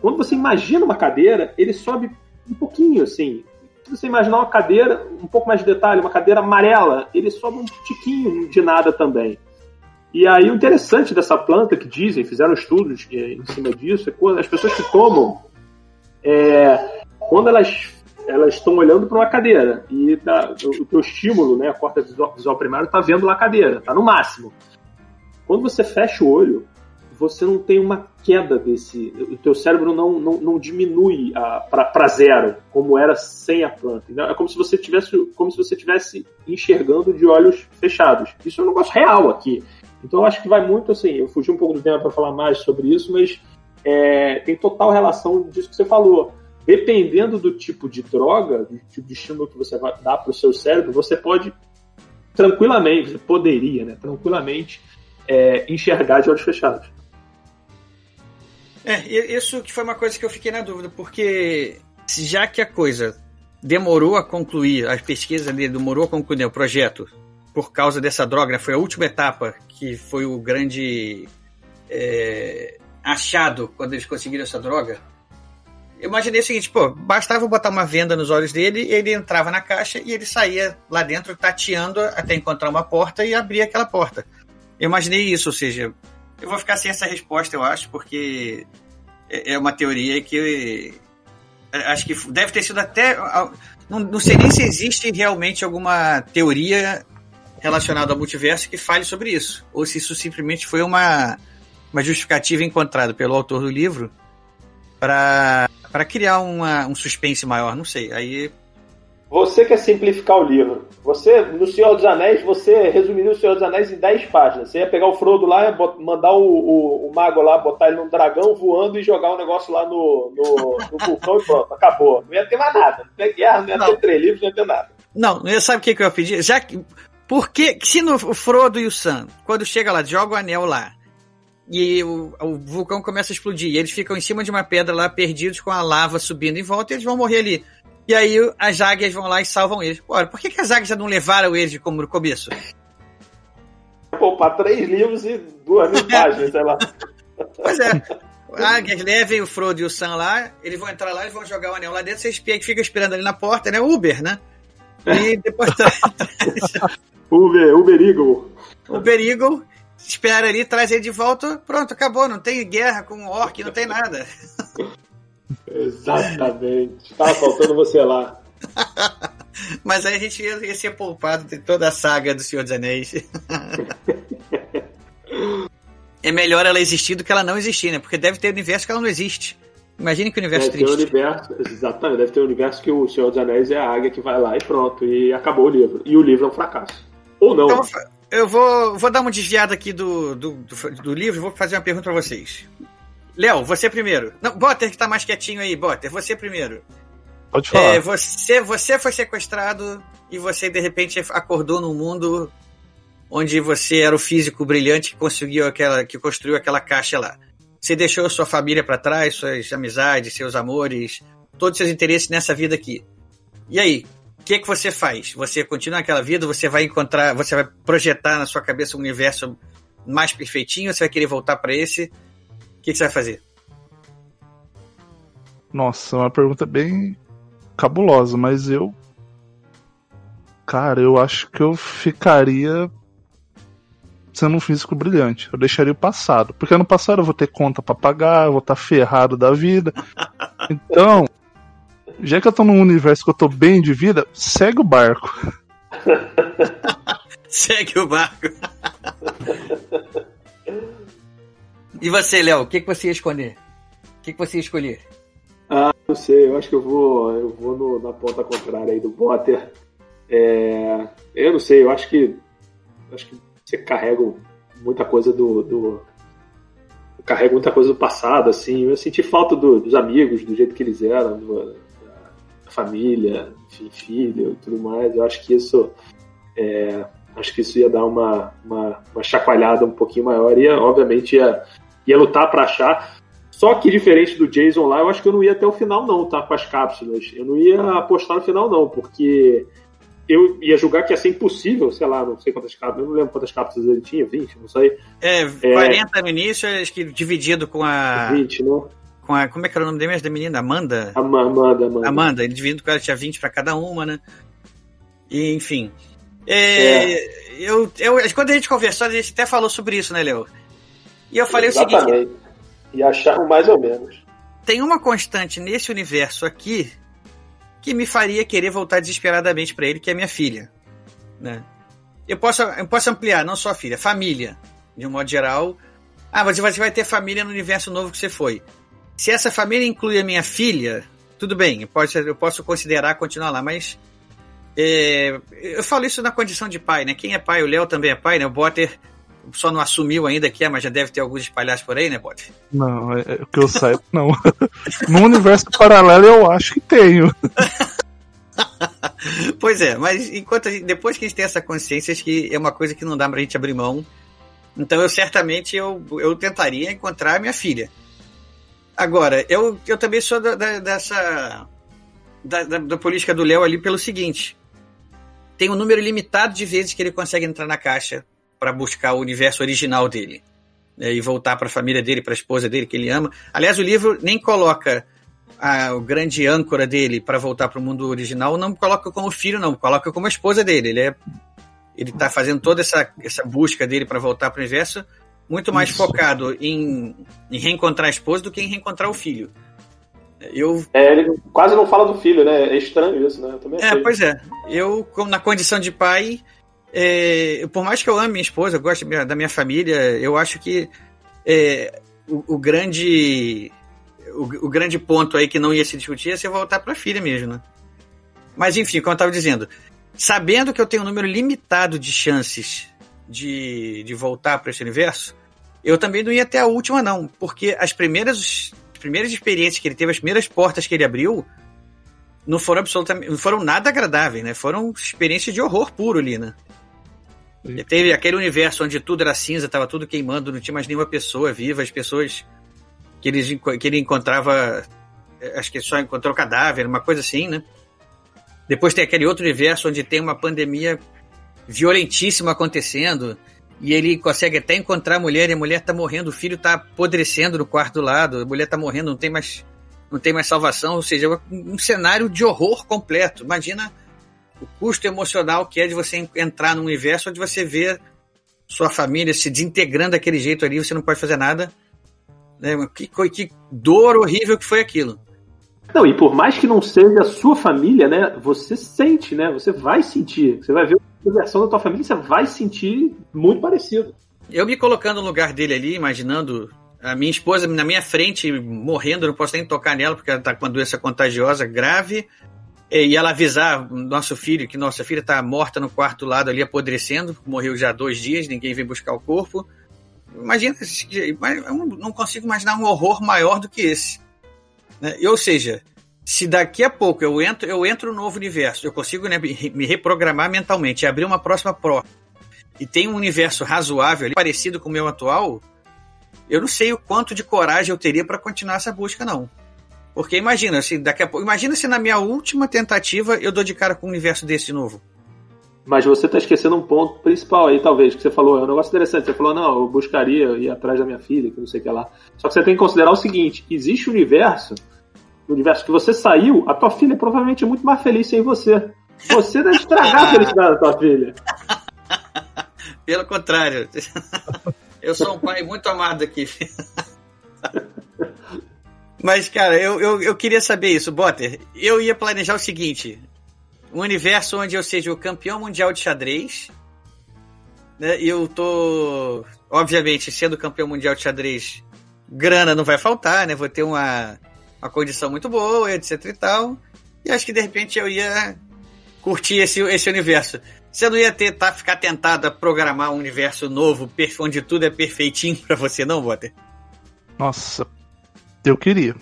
Quando você imagina uma cadeira, ele sobe um pouquinho, assim. Se você imaginar uma cadeira, um pouco mais de detalhe, uma cadeira amarela, ele sobe um tiquinho de nada também. E aí o interessante dessa planta que dizem, fizeram estudos é, em cima disso, é quando as pessoas que tomam, é, quando elas elas estão olhando para uma cadeira e tá, o, teu estímulo, né, a corta visual, visual primário está vendo lá a cadeira, está no máximo. Quando você fecha o olho, você não tem uma queda desse. O teu cérebro não, não, não diminui para zero, como era sem a planta. É como se você tivesse como se você tivesse enxergando de olhos fechados. Isso é um negócio real aqui. Então eu acho que vai muito assim. Eu fugi um pouco do tema para falar mais sobre isso, mas é, tem total relação disso que você falou. Dependendo do tipo de droga, do tipo de estímulo que você vai dar para o seu cérebro, você pode tranquilamente, você poderia, né, tranquilamente é, enxergar de olhos fechados. É, isso que foi uma coisa que eu fiquei na dúvida, porque já que a coisa demorou a concluir, a pesquisa dele demorou a concluir o projeto por causa dessa droga, né, foi a última etapa que foi o grande é, achado quando eles conseguiram essa droga. Eu imaginei o seguinte, pô, bastava botar uma venda nos olhos dele, ele entrava na caixa e ele saía lá dentro tateando até encontrar uma porta e abrir aquela porta. Eu imaginei isso, ou seja, eu vou ficar sem essa resposta, eu acho, porque é, é uma teoria que acho que deve ter sido até. Não, não sei nem se existe realmente alguma teoria relacionada ao multiverso que fale sobre isso, ou se isso simplesmente foi uma, uma justificativa encontrada pelo autor do livro para criar uma, um suspense maior, não sei. Aí você quer simplificar o livro. Você, no Senhor dos Anéis, você resumiria o Senhor dos Anéis em 10 páginas. Você ia pegar o Frodo lá, mandar o, o, o, mago lá, botar ele num dragão voando e jogar o um negócio lá no, no, no, vulcão e pronto, acabou. Não ia ter mais nada. Não ia ter guerra, não ia não. ter três livros, não ia ter nada. Não, sabe o que, que eu ia pedir? Já que. Por que, se no, o Frodo e o Sam, quando chega lá, joga o anel lá, e o, o, vulcão começa a explodir, e eles ficam em cima de uma pedra lá, perdidos com a lava subindo em volta, e eles vão morrer ali. E aí as águias vão lá e salvam eles. Ora, por que, que as águias já não levaram eles como no começo? Poupar três livros e duas mil páginas, sei lá. Pois é. Águias levem o Frodo e o Sam lá, eles vão entrar lá, eles vão jogar o anel lá dentro, vocês ficam esperando ali na porta, né? Uber, né? E depois. Uber, Uber Eagle. Uber Eagle, espera ali, traz ele de volta, pronto, acabou, não tem guerra com o orc, não tem nada. Exatamente. Tava faltando você lá. Mas aí a gente ia, ia ser poupado de toda a saga do Senhor dos Anéis. é melhor ela existir do que ela não existir, né? Porque deve ter universo que ela não existe. Imagine que universo deve triste. Ter um universo, exatamente, deve ter um universo que o Senhor dos Anéis é a águia que vai lá e pronto, e acabou o livro. E o livro é um fracasso. Ou não. Então, eu vou, vou dar uma desviada aqui do, do, do, do livro e vou fazer uma pergunta para vocês. Léo, você primeiro. Não, Botter que tá mais quietinho aí, Botter, você primeiro. Pode falar. É, você, você foi sequestrado e você de repente acordou num mundo onde você era o físico brilhante que conseguiu aquela, que construiu aquela caixa lá. Você deixou sua família para trás, suas amizades, seus amores, todos os seus interesses nessa vida aqui. E aí, o que é que você faz? Você continua aquela vida? Você vai encontrar, você vai projetar na sua cabeça um universo mais perfeitinho? Você vai querer voltar para esse? O que, que você vai fazer? Nossa, é uma pergunta bem cabulosa, mas eu. Cara, eu acho que eu ficaria sendo um físico brilhante. Eu deixaria o passado. Porque no passado eu vou ter conta para pagar, eu vou estar tá ferrado da vida. Então, já que eu tô num universo que eu tô bem de vida, segue o barco. segue o barco. E você, Léo, o que, que você ia escolher? O que, que você ia escolher? Ah, não sei, eu acho que eu vou, eu vou no, na ponta contrária aí do Potter. É, eu não sei, eu acho que acho que você carrega muita coisa do, do carrega muita coisa do passado, assim. Eu senti falta do, dos amigos, do jeito que eles eram, do, família, enfim, filho e tudo mais. Eu acho que isso é, acho que isso ia dar uma, uma, uma chacoalhada um pouquinho maior. E, obviamente, ia, ia lutar para achar. Só que diferente do Jason lá, eu acho que eu não ia até o final, não, tá? Com as cápsulas. Eu não ia apostar no final, não, porque eu ia julgar que ia ser impossível, sei lá, não sei quantas cápsulas, eu não lembro quantas cápsulas ele tinha, 20, não sei. É, 40 é, no início, acho que dividido com a. 20, né? Com a, como é que era o nome da mesmo da menina? Amanda? Amanda, Amanda. Amanda, ele dividindo com ela, tinha 20 para cada uma, né? E, enfim. É, é. Eu, eu, quando a gente conversou, a gente até falou sobre isso, né, Leo? E eu falei Exatamente. o seguinte. E acharam mais ou menos. Tem uma constante nesse universo aqui que me faria querer voltar desesperadamente para ele, que é minha filha. Né? Eu, posso, eu posso ampliar, não só a filha, família, de um modo geral. Ah, você vai ter família no universo novo que você foi. Se essa família inclui a minha filha, tudo bem, eu posso, eu posso considerar continuar lá, mas é, eu falo isso na condição de pai, né? Quem é pai, o Léo também é pai, né? O Botter só não assumiu ainda que é, mas já deve ter alguns espalhados por aí, né, Botter? Não, é, o que eu saiba, não. no universo paralelo eu acho que tenho. pois é, mas enquanto gente, depois que a gente tem essa consciência, acho que é uma coisa que não dá pra gente abrir mão. Então eu certamente eu, eu tentaria encontrar minha filha. Agora, eu, eu também sou da, da, dessa. Da, da, da política do Léo ali pelo seguinte: tem um número limitado de vezes que ele consegue entrar na caixa para buscar o universo original dele né, e voltar para a família dele, para a esposa dele que ele ama. Aliás, o livro nem coloca a, o grande âncora dele para voltar para o mundo original, não coloca como filho, não, coloca como a esposa dele. Ele é ele está fazendo toda essa, essa busca dele para voltar para o universo muito mais Isso. focado em, em reencontrar a esposa do que em reencontrar o filho. Eu... É, ele quase não fala do filho, né? É estranho isso, né? Eu é, pois é. Eu, como na condição de pai, é, por mais que eu ame minha esposa, eu gosto da minha família, eu acho que é, o, o, grande o, o, grande ponto aí que não ia se discutir é se voltar para a filha mesmo, né? Mas enfim, como eu estava dizendo, sabendo que eu tenho um número limitado de chances de, de voltar para esse universo, eu também não ia até a última não, porque as primeiras as primeiras experiências que ele teve, as primeiras portas que ele abriu, não foram absolutamente, não foram nada agradáveis, né? Foram experiências de horror puro ali, né? E teve aquele universo onde tudo era cinza, tava tudo queimando, não tinha mais nenhuma pessoa viva, as pessoas que ele, que ele encontrava, eh, acho que só encontrou cadáver, uma coisa assim, né? Depois tem aquele outro universo onde tem uma pandemia violentíssima acontecendo e ele consegue até encontrar a mulher e a mulher tá morrendo, o filho tá apodrecendo no quarto do lado, a mulher tá morrendo, não tem mais não tem mais salvação, ou seja, um cenário de horror completo. Imagina o custo emocional que é de você entrar num universo onde você vê sua família se desintegrando daquele jeito ali, você não pode fazer nada. Né? Que, que dor horrível que foi aquilo. Não, e por mais que não seja a sua família, né? Você sente, né? Você vai sentir. Você vai ver a versão da tua família, você vai sentir muito parecido. Eu me colocando no lugar dele ali, imaginando a minha esposa na minha frente morrendo, não posso nem tocar nela porque ela está com uma doença contagiosa grave e ela avisar nosso filho que nossa filha está morta no quarto lado ali apodrecendo, morreu já há dois dias, ninguém vem buscar o corpo. Imagina, eu não consigo imaginar um horror maior do que esse. Né? Ou seja, se daqui a pouco eu entro, eu entro no novo universo, eu consigo né, me reprogramar mentalmente, abrir uma próxima prova e tem um universo razoável, parecido com o meu atual, eu não sei o quanto de coragem eu teria para continuar essa busca, não. Porque imagina, se daqui a pouco. Imagina se na minha última tentativa eu dou de cara com um universo desse de novo. Mas você está esquecendo um ponto principal aí, talvez, que você falou, é um negócio interessante. Você falou, não, eu buscaria ir atrás da minha filha, que não sei o que lá. Só que você tem que considerar o seguinte: existe um universo, o universo que você saiu, a tua filha é provavelmente muito mais feliz sem você. Você deve estragar a felicidade da tua filha. Pelo contrário. Eu sou um pai muito amado aqui. Mas, cara, eu, eu, eu queria saber isso, Botter. Eu ia planejar o seguinte: um universo onde eu seja o campeão mundial de xadrez. Né, e eu tô, obviamente, sendo campeão mundial de xadrez, grana não vai faltar, né? Vou ter uma, uma condição muito boa, etc e tal. E acho que de repente eu ia curtir esse, esse universo. Você não ia ter, tá, ficar tentado a programar um universo novo, onde tudo é perfeitinho para você, não, Walter? Nossa, eu queria.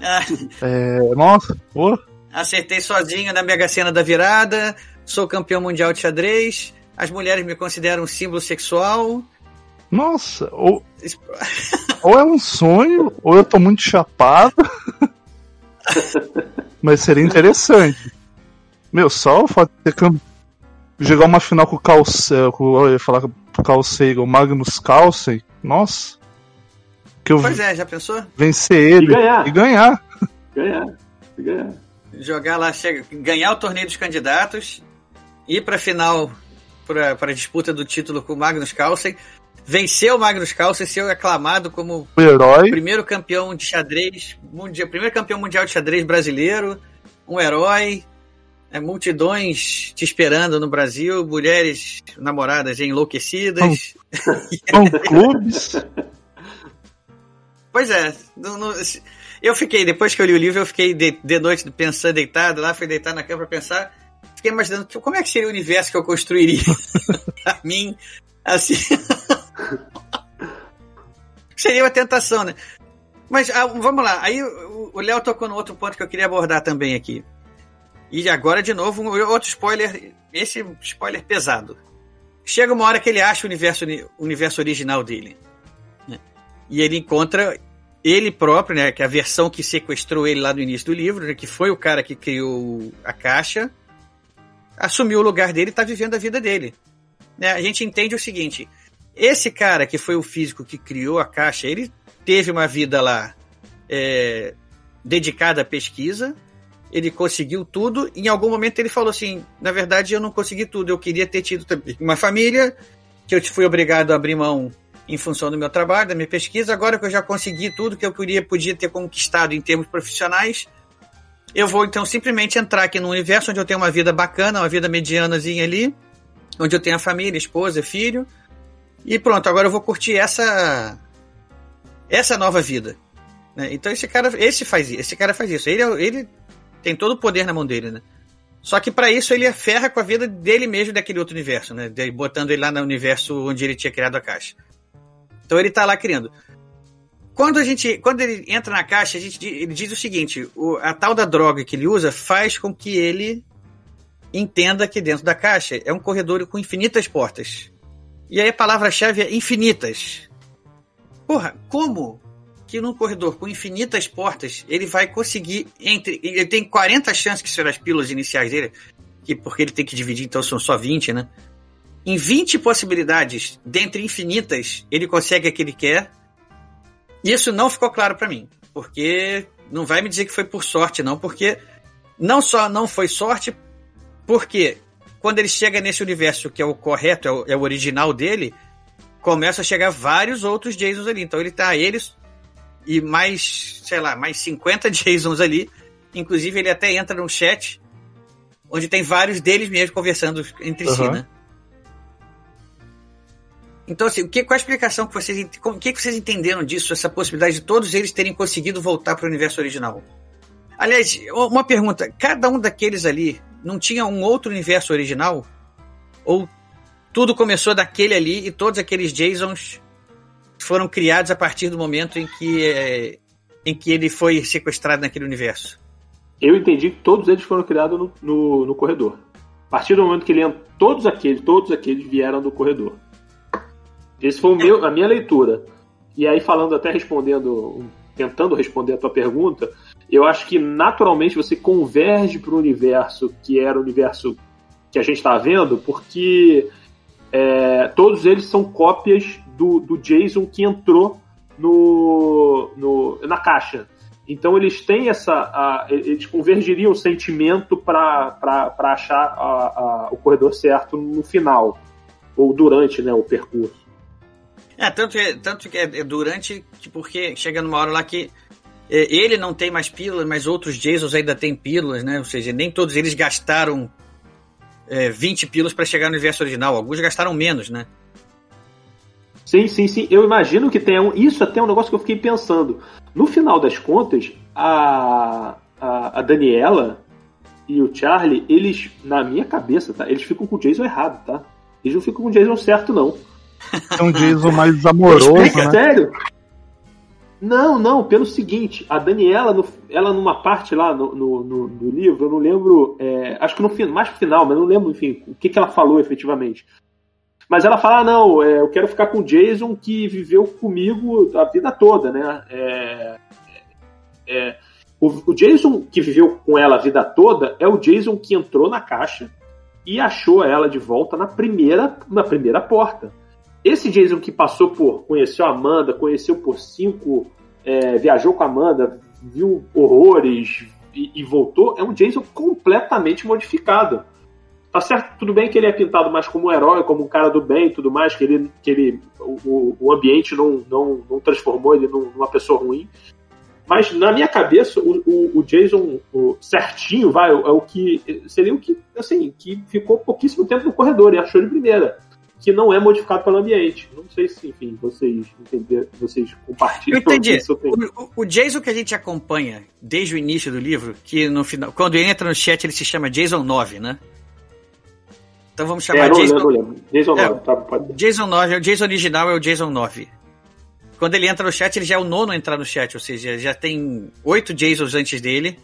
Ah, É, nossa, pô. acertei sozinho na Mega Sena da virada, sou campeão mundial de xadrez, as mulheres me consideram um símbolo sexual. Nossa, ou, ou é um sonho, ou eu tô muito chapado. Mas seria interessante. Meu, só o fato de ter jogar uma final com o Carl, Se- com, eu ia falar com o Carl Sagan, o Magnus Carlsen, nossa. Que eu Pois é, já pensou? vencer ele E ganhar. e ganhar. Ganhar. Ganhar. Jogar lá, chega, ganhar o torneio dos candidatos, ir pra final, pra, pra disputa do título com o Magnus Carlsen, vencer o Magnus Carlsen, ser aclamado como O herói. primeiro campeão de xadrez, mundial, primeiro campeão mundial de xadrez brasileiro, um herói, é, multidões te esperando no Brasil, mulheres namoradas enlouquecidas. São clubes. Pois é, não- não- eu fiquei, depois que eu li o livro, eu fiquei de, de noite pensando, deitado lá, fui deitar na cama pra pensar, fiquei imaginando como é que seria o universo que eu construiria pra mim, assim. seria uma tentação, né? Mas ah, vamos lá, aí o Léo tocou no outro ponto que eu queria abordar também aqui. E agora, de novo, um outro spoiler, esse spoiler pesado. Chega uma hora que ele acha o universo, universo original dele. né? E ele encontra ele próprio, né, que é a versão que sequestrou ele lá no início do livro, né, que foi o cara que criou a caixa, assumiu o lugar dele e está vivendo a vida dele. Né? A gente entende o seguinte: esse cara que foi o físico que criou a caixa, ele teve uma vida lá é, dedicada à pesquisa, ele conseguiu tudo. Em algum momento ele falou assim: na verdade eu não consegui tudo, eu queria ter tido uma família que eu fui obrigado a abrir mão em função do meu trabalho, da minha pesquisa. Agora que eu já consegui tudo que eu queria, podia ter conquistado em termos profissionais, eu vou então simplesmente entrar aqui num universo onde eu tenho uma vida bacana, uma vida medianazinha ali, onde eu tenho a família, esposa, filho, e pronto. Agora eu vou curtir essa essa nova vida. né? Então esse cara, esse faz esse cara faz isso. Ele, é- ele tem todo o poder na mão dele, né? Só que para isso ele ferra com a vida dele mesmo daquele outro universo, né? Botando ele lá no universo onde ele tinha criado a caixa. Então ele tá lá criando. Quando a gente, quando ele entra na caixa, a gente, ele diz o seguinte: o- a tal da droga que ele usa faz com que ele entenda que dentro da caixa é um corredor com infinitas portas. E aí a palavra-chave é infinitas. Porra, como que num corredor com infinitas portas ele vai conseguir entre. Ele tem 40 chances que serão as pílulas iniciais dele, que porque ele tem que dividir, então são só 20, né? Em 20 possibilidades, dentre infinitas, ele consegue a que ele quer. Isso não ficou claro para mim, porque não vai me dizer que foi por sorte, não, porque não só não foi sorte, porque quando ele chega nesse universo que é o correto, é o, é o original dele, começa a chegar vários outros Jasons ali. Então ele tá eles e mais, sei lá, mais 50 Jasons ali. Inclusive ele até entra num chat onde tem vários deles mesmo conversando entre si, Uhum. né? Então, assim, o que, qual a explicação que vocês, como- o que, que vocês entenderam disso, essa possibilidade de todos eles terem conseguido voltar para o universo original? Aliás, uma pergunta: cada um daqueles ali não tinha um outro universo original? Ou tudo começou daquele ali e todos aqueles Jasons foram criados a partir do momento em que, é, em que ele foi sequestrado naquele universo? Eu entendi que todos eles foram criados no, no, no corredor. A partir do momento que ele todos aqueles, todos aqueles vieram do corredor. Esse foi meu, a minha leitura. E aí, falando até respondendo, tentando responder a tua pergunta, eu acho que naturalmente você converge para o universo que era o universo que a gente está vendo, porque é, todos eles são cópias do, do Jason que entrou no, no, na caixa. Então eles têm essa. a- eles convergiriam o sentimento para achar a- a- o corredor certo no final. Ou durante né, o percurso. É, tanto, é, tanto que é durante, que porque chega numa hora lá que ele não tem mais pílulas, mas outros Jasons ainda têm pílulas, né? Ou seja, nem todos eles gastaram é, 20 pílulas para chegar no universo original. Alguns gastaram menos, né? Sim, sim, sim. Eu imagino que tenha um. Isso até é um negócio que eu fiquei pensando. No final das contas, a, a, a Daniela e o Charlie, eles, na minha cabeça, tá? Eles ficam com o Jason errado, tá? Eles não ficam com o Jason certo, não. É um Jason mais amoroso, né? Sério? Não, não, pelo seguinte, a Daniela, no, ela numa parte lá no, no, no, no livro, eu não lembro, é, acho que no mais pro final, mas não lembro, enfim, o que, que ela falou efetivamente. Mas ela fala, ah, não, é, eu quero ficar com o Jason que viveu comigo a vida toda, né? É, é, o, o, Jason que viveu com ela a vida toda é o Jason que entrou na caixa e achou ela de volta na primeira, na primeira porta. Esse Jason que passou por, conheceu a Amanda, conheceu por cinco, é, viajou com a Amanda, viu horrores e, e voltou, é um Jason completamente modificado. Tá certo, tudo bem que ele é pintado mais como um herói, como um cara do bem e tudo mais, que ele, que ele o, o ambiente não, não, não transformou ele numa pessoa ruim. Mas na minha cabeça, o, o, o Jason o certinho, vai, é o que. Seria o que, assim, que ficou pouquíssimo tempo no corredor e achou de primeira. Que não é modificado pelo ambiente. Não sei se, enfim, vocês entenderam, vocês compartilham. Eu entendi. O, o, Jason que a gente acompanha desde o início do livro, que no final. Quando entra no chat, ele se chama Jason 9, né? Então vamos chamar é, Jason. Lembro, lembro. Jason 9, é, tá, pode... Jason 9, o Jason original é o Jason 9. Quando ele entra no chat, ele já é o nono a entrar no chat, ou seja, já tem oito Jasons antes dele.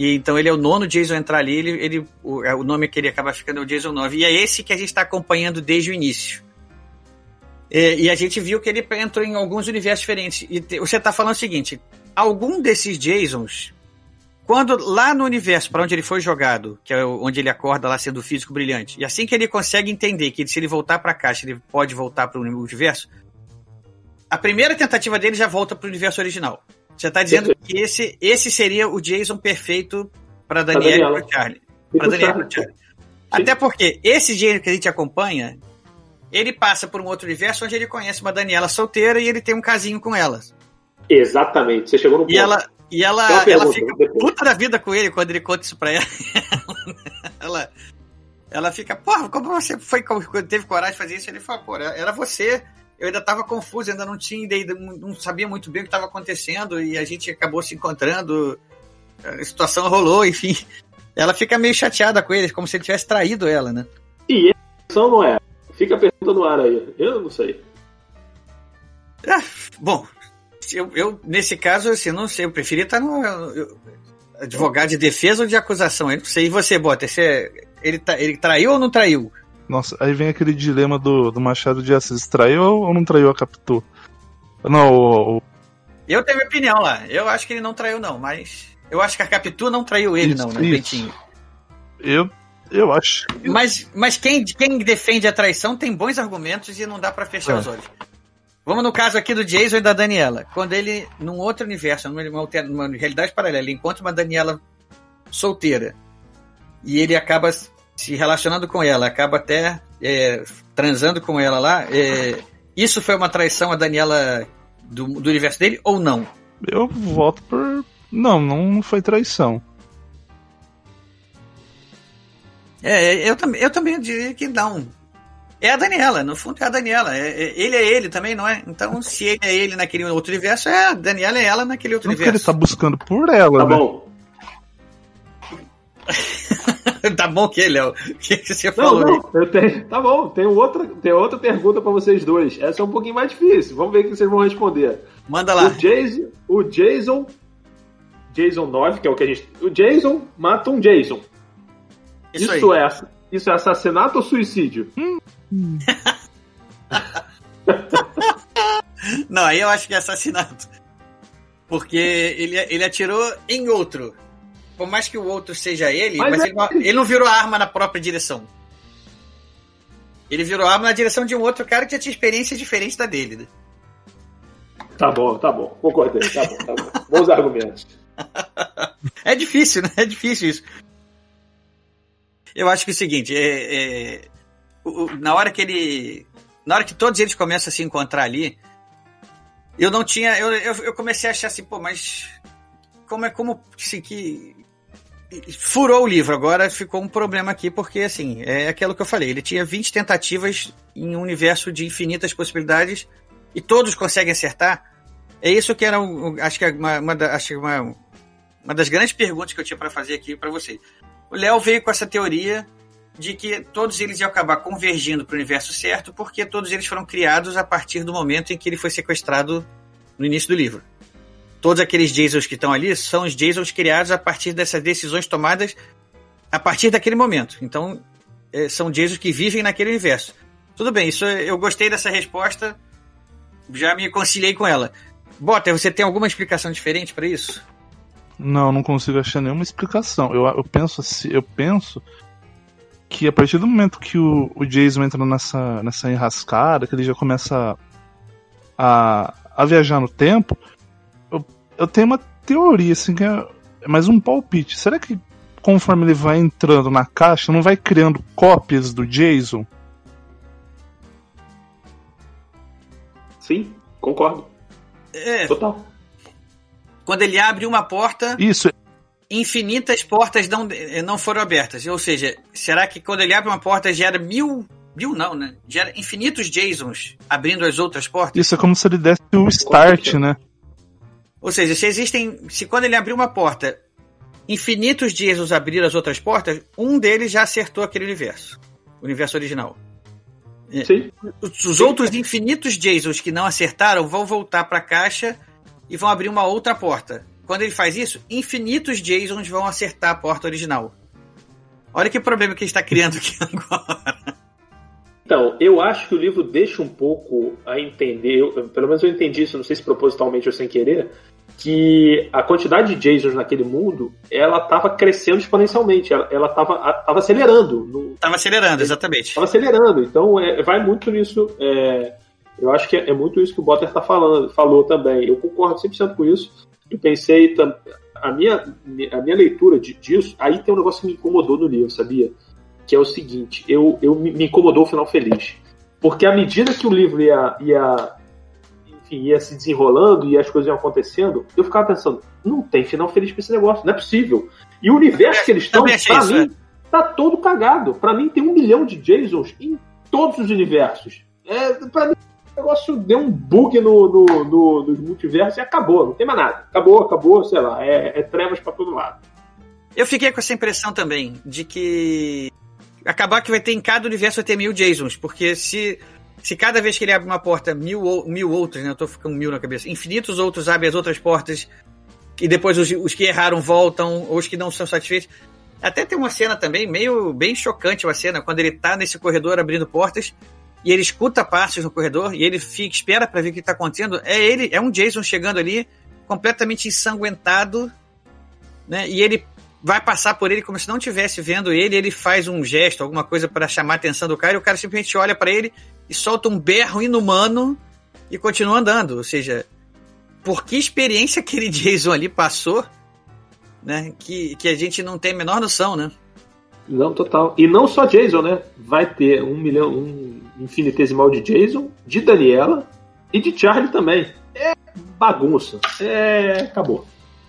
E então ele é o nono Jason a entrar ali, ele, ele, o, é, o nome que ele acaba ficando é o Jason 9. E é esse que a gente está acompanhando desde o início. E, e, a gente viu que ele entrou em alguns universos diferentes. E te, você está falando o seguinte: algum desses Jasons quando lá no universo para onde ele foi jogado, que é onde ele acorda lá sendo físico brilhante, e assim que ele consegue entender que se ele voltar para a caixa, ele pode voltar para o universo, a primeira tentativa dele já volta para o universo original. Você está dizendo que esse, esse seria o Jason perfeito para Daniel e para Charlie. Para e Charlie. Até porque esse Jason que a gente acompanha, ele passa por um outro universo onde ele conhece uma Daniela solteira e ele tem um casinho com ela. Exatamente, você chegou no ponto. E ela, e ela, ela fica puta da vida com ele quando ele conta isso pra ela. ela, ela fica, porra, como você foi, teve coragem de fazer isso? Ele fala, pô, era você. Eu ainda tava confuso, ainda não tinha ideia, não sabia muito bem o que estava acontecendo e a gente acabou se encontrando. A situação rolou, enfim. Ela fica meio chateada com ele, como se ele tivesse traído ela, né? E a não é. Fica a pergunta no ar aí. Eu não sei. Ah, bom, eu, eu, nesse caso, assim, não sei, eu preferia estar no eu, advogado de defesa ou de acusação. Eu não sei. E você, Bota, você, ele, tá, ele traiu ou não traiu? Nossa, aí vem aquele dilema do, do Machado de Assis: traiu ou não traiu a Capitu? Não, o, o... Eu tenho minha opinião lá. Eu acho que ele não traiu, não, mas. Eu acho que a Capitu não traiu ele, isso, não, né, Bentinho? Eu, eu acho. Mas, mas quem, quem defende a traição tem bons argumentos e não dá para fechar é. os olhos. Vamos no caso aqui do Jason e da Daniela. Quando ele, num outro universo, numa, numa realidade paralela, ele encontra uma Daniela solteira e ele acaba se relacionando com ela, acaba até é, transando com ela lá. É, isso foi uma traição a Daniela do, do universo dele ou não? Eu voto por. Não, não foi traição. É, eu, também, eu também diria que não. É a Daniela, no fundo é a Daniela. É, é, ele é ele também, não é? Então, se ele é ele naquele outro universo, é a Daniela é ela naquele outro não universo. ele tá buscando por ela, tá né? Bom. tá bom que, Léo? O que, que você não, falou? Não, eu tenho, tá bom, tem outra, tem outra pergunta para vocês dois. Essa é um pouquinho mais difícil. Vamos ver o que vocês vão responder. Manda lá. O Jason, o Jason, Jason 9, que é o que a gente. O Jason mata um Jason. Isso, isso é, isso é assassinato ou suicídio? Hum. Não, aí eu acho que é assassinato. Porque ele, ele atirou em outro. Por mais que o outro seja ele, mas, mas é... ele, não, ele não virou arma na própria direção. Ele virou arma na direção de um outro cara que já tinha experiência diferente da dele. Né? Tá bom, tá bom. Concordei, tá bom, tá bom. Bons argumentos. É difícil, né? É difícil isso. Eu acho que é o seguinte, é, é, na hora que ele. Na hora que todos eles começam a se encontrar ali, eu não tinha. Eu, eu, eu comecei a achar assim, pô, mas. Como é como. Assim, que. Furou o livro. Agora ficou um problema aqui, porque, assim, é aquilo que eu falei. Ele tinha 20 tentativas em um universo de infinitas possibilidades e todos conseguem acertar. É isso que era, acho que, é uma, uma, acho uma, uma das grandes perguntas que eu tinha para fazer aqui para você. O Léo veio com essa teoria de que todos eles iam acabar convergindo para o universo certo, porque todos eles foram criados a partir do momento em que ele foi sequestrado no início do livro. Todos aqueles Jasons que estão ali são os Jasons criados a partir dessas decisões tomadas a partir daquele momento. Então, é, são Jasons que vivem naquele universo. Tudo bem, isso eu gostei dessa resposta, já me conciliei com ela. Bota, você tem alguma explicação diferente para isso? Não, não consigo achar nenhuma explicação. Eu, eu penso assim, eu penso que a partir do momento que o, o Jason entra nessa, nessa enrascada, que ele já começa a, a viajar no tempo, eu, tenho uma teoria, assim, que é, é mais um palpite. Será que conforme ele vai entrando na caixa, não vai criando cópias do Jason? Sim, concordo. É. Total. Quando ele abre uma porta. Isso, infinitas portas não, não foram abertas. Ou seja, será que quando ele abre uma porta gera mil. Mil não, né? Gera infinitos Jasons abrindo as outras portas? Isso é como se ele desse o start, né? Ou seja, se existem. Se quando ele abriu uma porta, infinitos Jasons abriram as outras portas, um deles já acertou aquele universo. O universo original. Sim. Os, os outros infinitos Jasons que não acertaram vão voltar para a caixa e vão abrir uma outra porta. Quando ele faz isso, infinitos Jasons vão acertar a porta original. Olha que problema que gente está criando aqui agora. Então, eu acho que o livro deixa um pouco a entender, eu, pelo menos eu entendi isso, não sei se propositalmente ou sem querer, que a quantidade de Jasons naquele mundo, ela estava crescendo exponencialmente, ela estava acelerando. Estava acelerando, exatamente. Estava acelerando, então é, vai muito nisso. É, eu acho que é, é, muito isso que o Botter tá falando, falou também. Eu concordo 100% com isso eu pensei, a minha, a minha leitura de, disso, aí tem um negócio que me incomodou no livro, sabia? Que é o seguinte, eu, eu me incomodou o final feliz. Porque à medida que o livro ia, ia, enfim, ia se desenrolando e as coisas iam acontecendo, eu ficava pensando, não tem final feliz pra esse negócio, não é possível. E o universo que eles estão, pra isso, mim, é. tá todo cagado. Pra mim tem um milhão de Jasons em todos os universos. É, pra mim o negócio deu um bug no, no, no, no multiverso e acabou, não tem mais nada. Acabou, acabou, sei lá, é, é trevas para todo lado. Eu fiquei com essa impressão também, de que acabar que vai ter em cada universo vai ter mil Jasons, porque se, se cada vez que ele abre uma porta, mil, mil outros, né? Eu tô ficando mil na cabeça, infinitos outros abrem as outras portas, e depois os, os que erraram voltam, ou os que não são satisfeitos. Até tem uma cena também, meio bem chocante uma cena, quando ele tá nesse corredor abrindo portas, e ele escuta passos no corredor e ele fica, espera para ver o que está acontecendo. É ele, é um Jason chegando ali, completamente ensanguentado, né? E ele vai passar por ele como se não estivesse vendo ele. Ele faz um gesto, alguma coisa para chamar a atenção do cara. E o cara simplesmente olha para ele e solta um berro inumano e continua andando. Ou seja, por que experiência aquele Jason ali passou, né? Que, que a gente não tem a menor noção, né? Não, total. E não só Jason, né? Vai ter um milhão, um infinitesimal de Jason, de Daniela e de Charlie também. É bagunça. É. acabou.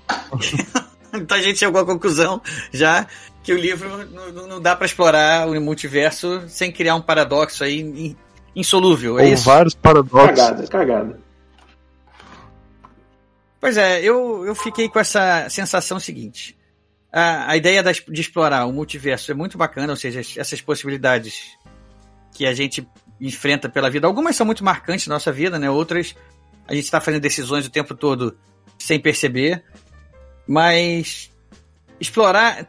então a gente chegou à conclusão já que o livro não, não dá para explorar o multiverso sem criar um paradoxo aí insolúvel. É Ou isso? vários paradoxos. Cagada, cagada. Pois é, eu, eu fiquei com essa sensação seguinte a, a ideia das, de explorar o multiverso é muito bacana, ou seja, essas possibilidades que a gente enfrenta pela vida. Algumas são muito marcantes na nossa vida, né? Outras a gente está fazendo decisões o tempo todo sem perceber. Mas explorar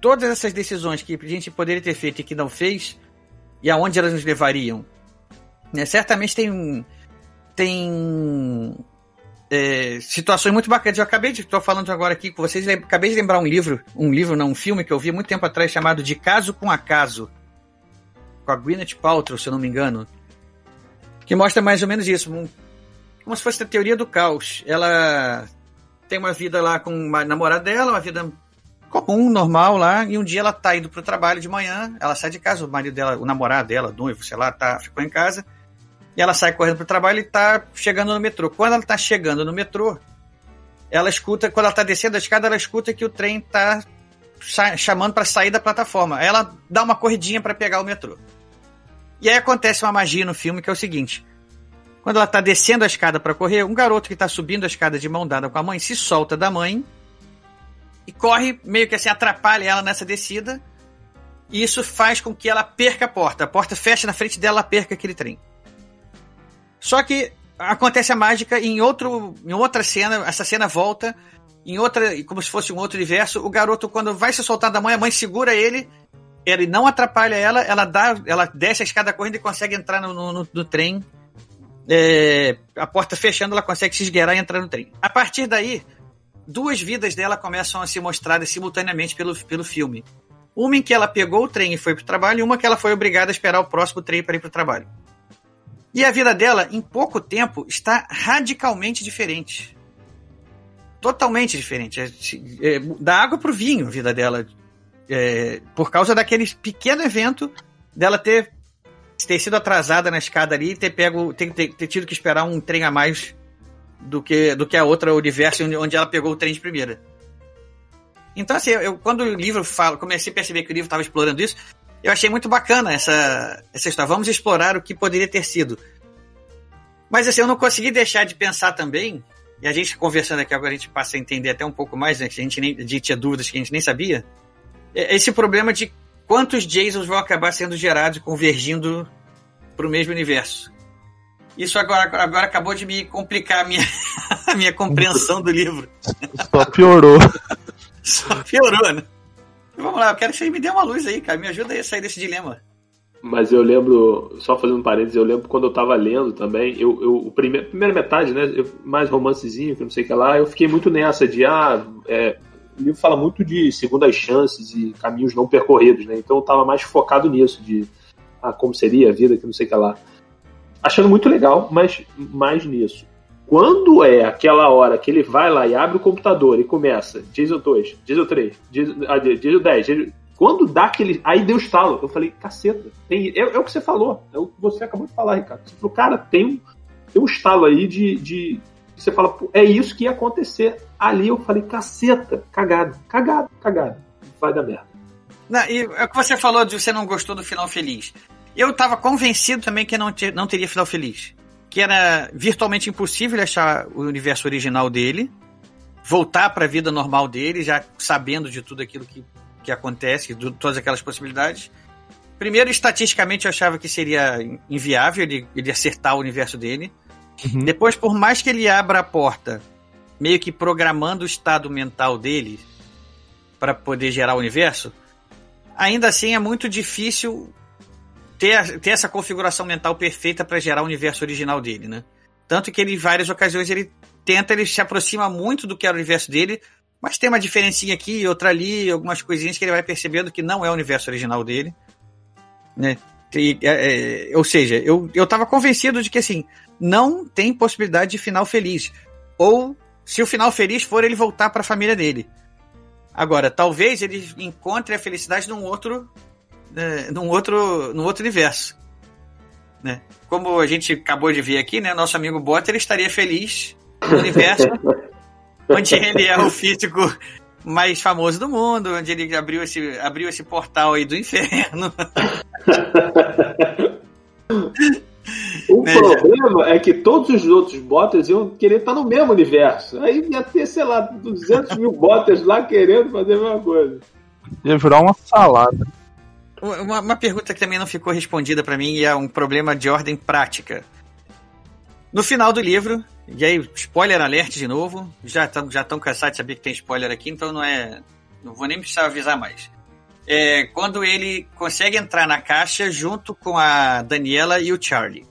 todas essas decisões que a gente poderia ter feito e que não fez e aonde elas nos levariam. Né? Certamente tem tem é, situações muito bacanas. Eu acabei de estou falando agora aqui com vocês, acabei de lembrar um livro, um livro, não, um filme que eu vi muito tempo atrás chamado De Caso com Acaso, com a Gwyneth Paltrow, se eu não me engano, que mostra mais ou menos isso, um, como se fosse a teoria do caos. Ela tem uma vida lá com uma namorada dela, uma vida comum, normal lá, e um dia ela tá indo pro trabalho de manhã, ela sai de casa, o marido dela, o namorado dela, noivo, sei lá, tá, ficou em casa, e ela sai correndo pro trabalho e tá chegando no metrô. Quando ela tá chegando no metrô, ela escuta, quando ela tá descendo a escada, ela escuta que o trem tá chamando para sair da plataforma. Ela dá uma corridinha para pegar o metrô. E aí acontece uma magia no filme que é o seguinte: quando ela tá descendo a escada para correr, um garoto que tá subindo a escada de mão dada com a mãe se solta da mãe e corre, meio que assim, atrapalha ela nessa descida. E isso faz com que ela perca a porta. A porta fecha na frente dela, ela perca aquele trem. Só que acontece a mágica em, outro, em outra cena, essa cena volta em outra, como se fosse um outro universo. O garoto, quando vai se soltar da mãe, a mãe segura ele, ele não atrapalha ela, ela dá, ela desce a escada correndo e consegue entrar no, no, no trem. É, a porta fechando, ela consegue se esgueirar e entrar no trem. A partir daí, duas vidas dela começam a se mostrar simultaneamente pelo, pelo filme. Uma em que ela pegou o trem e foi para o trabalho, e uma que ela foi obrigada a esperar o próximo trem para ir para o trabalho. E a vida dela, em pouco tempo, está radicalmente diferente. Totalmente diferente. É, é, da água para o vinho, a vida dela. É, por causa daquele pequeno evento dela ter, ter sido atrasada na escada ali e ter, pego, ter, ter, ter tido que esperar um trem a mais do que, do que a outra universo onde ela pegou o trem de primeira. Então, assim, eu, quando o livro fala, comecei a perceber que o livro estava explorando isso, eu achei muito bacana essa, essa história. Vamos explorar o que poderia ter sido. Mas assim, eu não consegui deixar de pensar também, e a gente conversando aqui agora, a gente passa a entender até um pouco mais, né, que a gente nem a gente tinha dúvidas que a gente nem sabia. É esse problema de quantos Jasons vão acabar sendo gerados convergindo para o mesmo universo. Isso agora, agora acabou de me complicar a minha, a minha compreensão do livro. Só piorou. Só piorou, né? Vamos lá, eu quero que você me dê uma luz aí, cara. Me ajuda aí a sair desse dilema. Mas eu lembro, só fazendo um parênteses, eu lembro quando eu tava lendo também, eu, eu o primeiro, primeira metade, né, eu, mais romancezinho, que não sei o que lá, eu fiquei muito nessa de, ah, é, o livro fala muito de segundas chances e caminhos não percorridos, né, então eu tava mais focado nisso, de, ah, como seria a vida, que não sei o que lá. Achando muito legal, mas mais nisso. Quando é aquela hora que ele vai lá e abre o computador e começa Diesel 2, Diesel 3, Diesel, ah, Diesel 10, Diesel... quando dá aquele. Aí deu estalo. Eu falei, caceta. Tem... É, é, o que você falou. É o que você acabou de falar, Ricardo. Você falou, cara, tem um, tem um estalo aí de. de... Você fala, é isso que ia acontecer. Ali eu falei, caceta, cagado, cagado, cagado. Vai dar merda. Não, e é o que você falou de você não gostou do final feliz. Eu tava convencido também que não, ter, não teria final feliz que era virtualmente impossível achar o universo original dele, voltar para a vida normal dele, já sabendo de tudo aquilo que, que acontece, de todas aquelas possibilidades. Primeiro, estatisticamente, eu achava que seria inviável ele, ele acertar o universo dele. Uhum. Depois, por mais que ele abra a porta, meio que programando o estado mental dele para poder gerar o universo, ainda assim é muito difícil ter, ter essa configuração mental perfeita para gerar o universo original dele, né? Tanto que ele, em várias ocasiões, ele tenta, ele se aproxima muito do que era o universo dele, mas tem uma diferencinha aqui, outra ali, algumas coisinhas que ele vai percebendo que não é o universo original dele, né? E, é, é, ou seja, eu, eu tava convencido de que, assim, não tem possibilidade de final feliz. Ou, se o final feliz for, ele voltar para a família dele. Agora, talvez ele encontre a felicidade num outro né, num, outro, num outro universo. Né? Como a gente acabou de ver aqui, né, nosso amigo Botter estaria feliz no universo onde ele é o físico mais famoso do mundo, onde ele abriu esse, abriu esse portal aí do inferno. O né, problema já... é que todos os outros botters iam querer estar no mesmo universo. Aí ia ter, sei lá, 200 mil botters lá querendo fazer a mesma coisa. Ia virar uma salada. Uma, uma pergunta que também não ficou respondida para mim e é um problema de ordem prática. No final do livro, e aí, spoiler alert de novo, já estão já cansados de saber que tem spoiler aqui, então não é. Não vou nem precisar avisar mais. É, quando ele consegue entrar na caixa junto com a Daniela e o Charlie.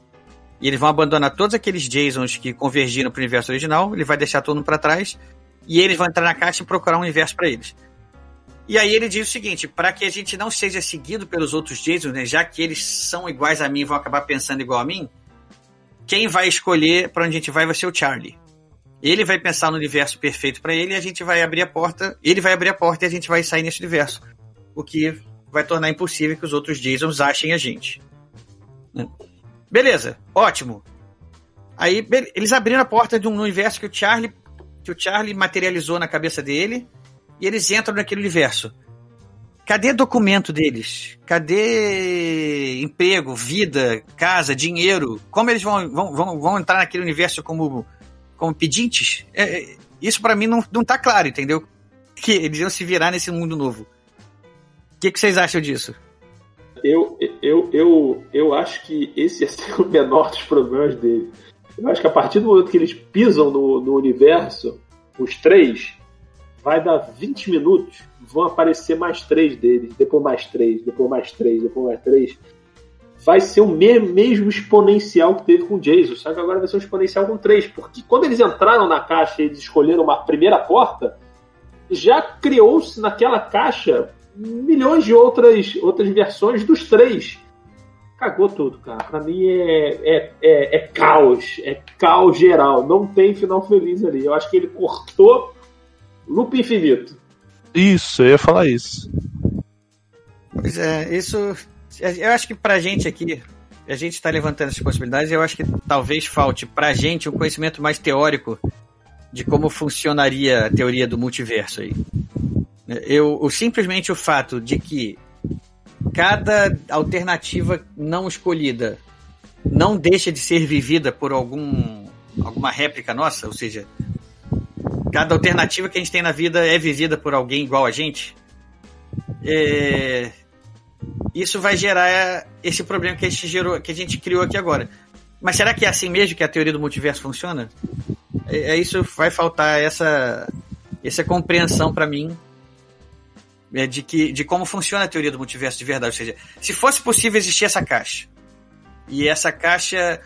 E eles vão abandonar todos aqueles Jasons que convergiram para o universo original, ele vai deixar todo mundo para trás, e eles vão entrar na caixa e procurar um universo para eles. E aí ele diz o seguinte: para que a gente não seja seguido pelos outros Jason, né, já que eles são iguais a mim e vão acabar pensando igual a mim, quem vai escolher para onde a gente vai vai ser o Charlie. Ele vai pensar no universo perfeito para ele e a gente vai abrir a porta. Ele vai abrir a porta e a gente vai sair nesse universo. O que vai tornar impossível que os outros Jasons achem a gente. Beleza, ótimo. Aí eles abriram a porta de um universo que o Charlie que o Charlie materializou na cabeça dele e eles entram naquele universo. Cadê documento deles? Cadê emprego, vida, casa, dinheiro? Como eles vão, vão, vão, vão entrar naquele universo como, como pedintes? É, é, isso para mim não, não tá claro, entendeu? Que eles iam se virar nesse mundo novo. O que, que vocês acham disso? Eu, eu, eu, eu acho que esse ia ser o menor dos problemas dele. Eu acho que a partir do momento que eles pisam no, no universo, os três, vai dar 20 minutos, vão aparecer mais três deles, depois mais três, depois mais três, depois mais três. Vai ser o mesmo exponencial que teve com o Jason, só que agora vai ser um exponencial com três, porque quando eles entraram na caixa e eles escolheram uma primeira porta, já criou-se naquela caixa milhões de outras, outras versões dos três. Cagou tudo, cara. Pra mim é, é, é, é caos. É caos geral. Não tem final feliz ali. Eu acho que ele cortou Loop infinito. Isso, eu ia falar isso. Pois é, isso. Eu acho que pra gente aqui, a gente está levantando essas possibilidades, eu acho que talvez falte pra gente um conhecimento mais teórico de como funcionaria a teoria do multiverso aí. Eu, o, simplesmente o fato de que cada alternativa não escolhida não deixa de ser vivida por algum alguma réplica nossa, ou seja, cada alternativa que a gente tem na vida é vivida por alguém igual a gente, é... isso vai gerar esse problema que a, gente gerou, que a gente criou aqui agora. Mas será que é assim mesmo que a teoria do multiverso funciona? É, é isso vai faltar essa essa compreensão para mim de que de como funciona a teoria do multiverso de verdade. Ou seja, se fosse possível existir essa caixa e essa caixa